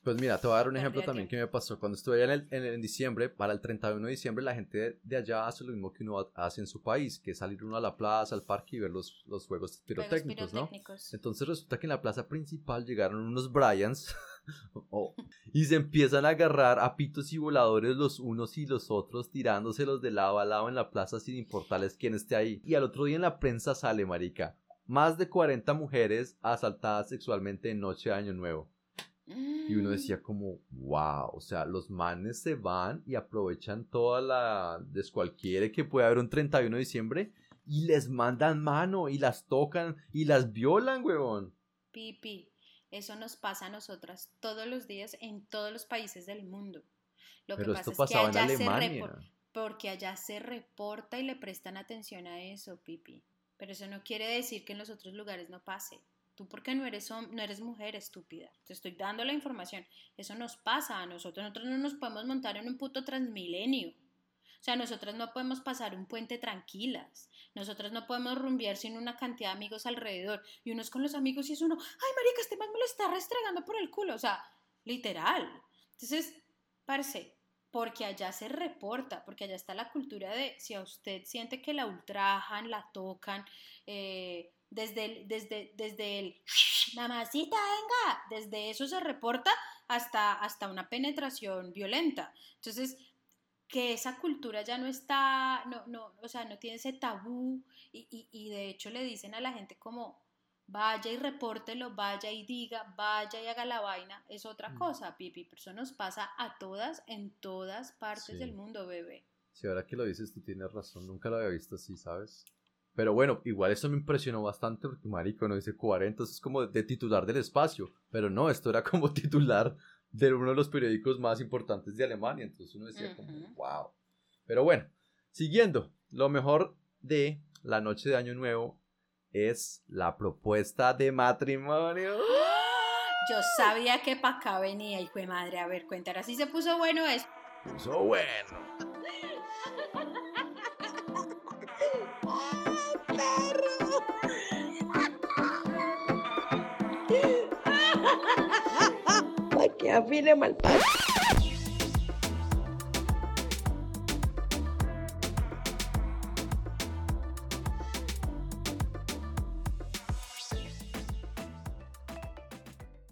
Pues mira, te voy a dar un ejemplo también que me pasó. Cuando estuve allá en, en, diciembre, para el 31 de diciembre, la gente de, allá hace lo mismo que uno hace en su país, que es salir uno a la plaza, al parque y ver los, los juegos pirotécnicos, ¿no? Entonces resulta que en la plaza principal llegaron unos Bryans oh, y se empiezan a agarrar a pitos y voladores los unos y los otros, tirándoselos de lado a lado en la plaza sin importarles quién esté ahí. Y al otro día en la prensa sale, marica, más de 40 mujeres asaltadas sexualmente en noche de Año Nuevo. Y uno mm. decía como, wow, o sea, los manes se van y aprovechan toda la descualquiera que puede haber un 31 de diciembre y les mandan mano y las tocan y las violan, huevón. Pipi, eso nos pasa a nosotras todos los días en todos los países del mundo. Lo que pasa es que allá se porque allá se reporta y le prestan atención a eso, Pipi. Pero eso no quiere decir que en los otros lugares no pase. Tú porque no eres, no eres mujer estúpida. Te estoy dando la información. Eso nos pasa a nosotros. Nosotros no nos podemos montar en un puto transmilenio. O sea, nosotros no podemos pasar un puente tranquilas. Nosotros no podemos rumbear sin una cantidad de amigos alrededor. Y unos con los amigos y es uno, ay, marica, este man me lo está restregando por el culo. O sea, literal. Entonces, parce, porque allá se reporta, porque allá está la cultura de si a usted siente que la ultrajan, la tocan, eh, desde el, desde, desde el mamacita, venga, desde eso se reporta hasta, hasta una penetración violenta. Entonces, que esa cultura ya no está, no, no, o sea, no tiene ese tabú y, y, de hecho le dicen a la gente como, vaya y repórtelo, vaya y diga, vaya y haga la vaina, es otra mm. cosa, Pipi, pero eso nos pasa a todas, en todas partes del mundo, bebé. Sí, ahora que lo dices, tú tienes razón, nunca lo había visto así, ¿sabes? Pero bueno, igual eso me impresionó bastante porque marico no dice 40, eso es como de titular del espacio. Pero no, esto era como titular de uno de los periódicos más importantes de Alemania. Entonces uno decía como, wow. Pero bueno, siguiendo, lo mejor de la noche de Año Nuevo es la propuesta de matrimonio. Yo sabía que para acá venía, hijo de madre. A ver, cuéntale, así se puso bueno es. Puso bueno. que afine mal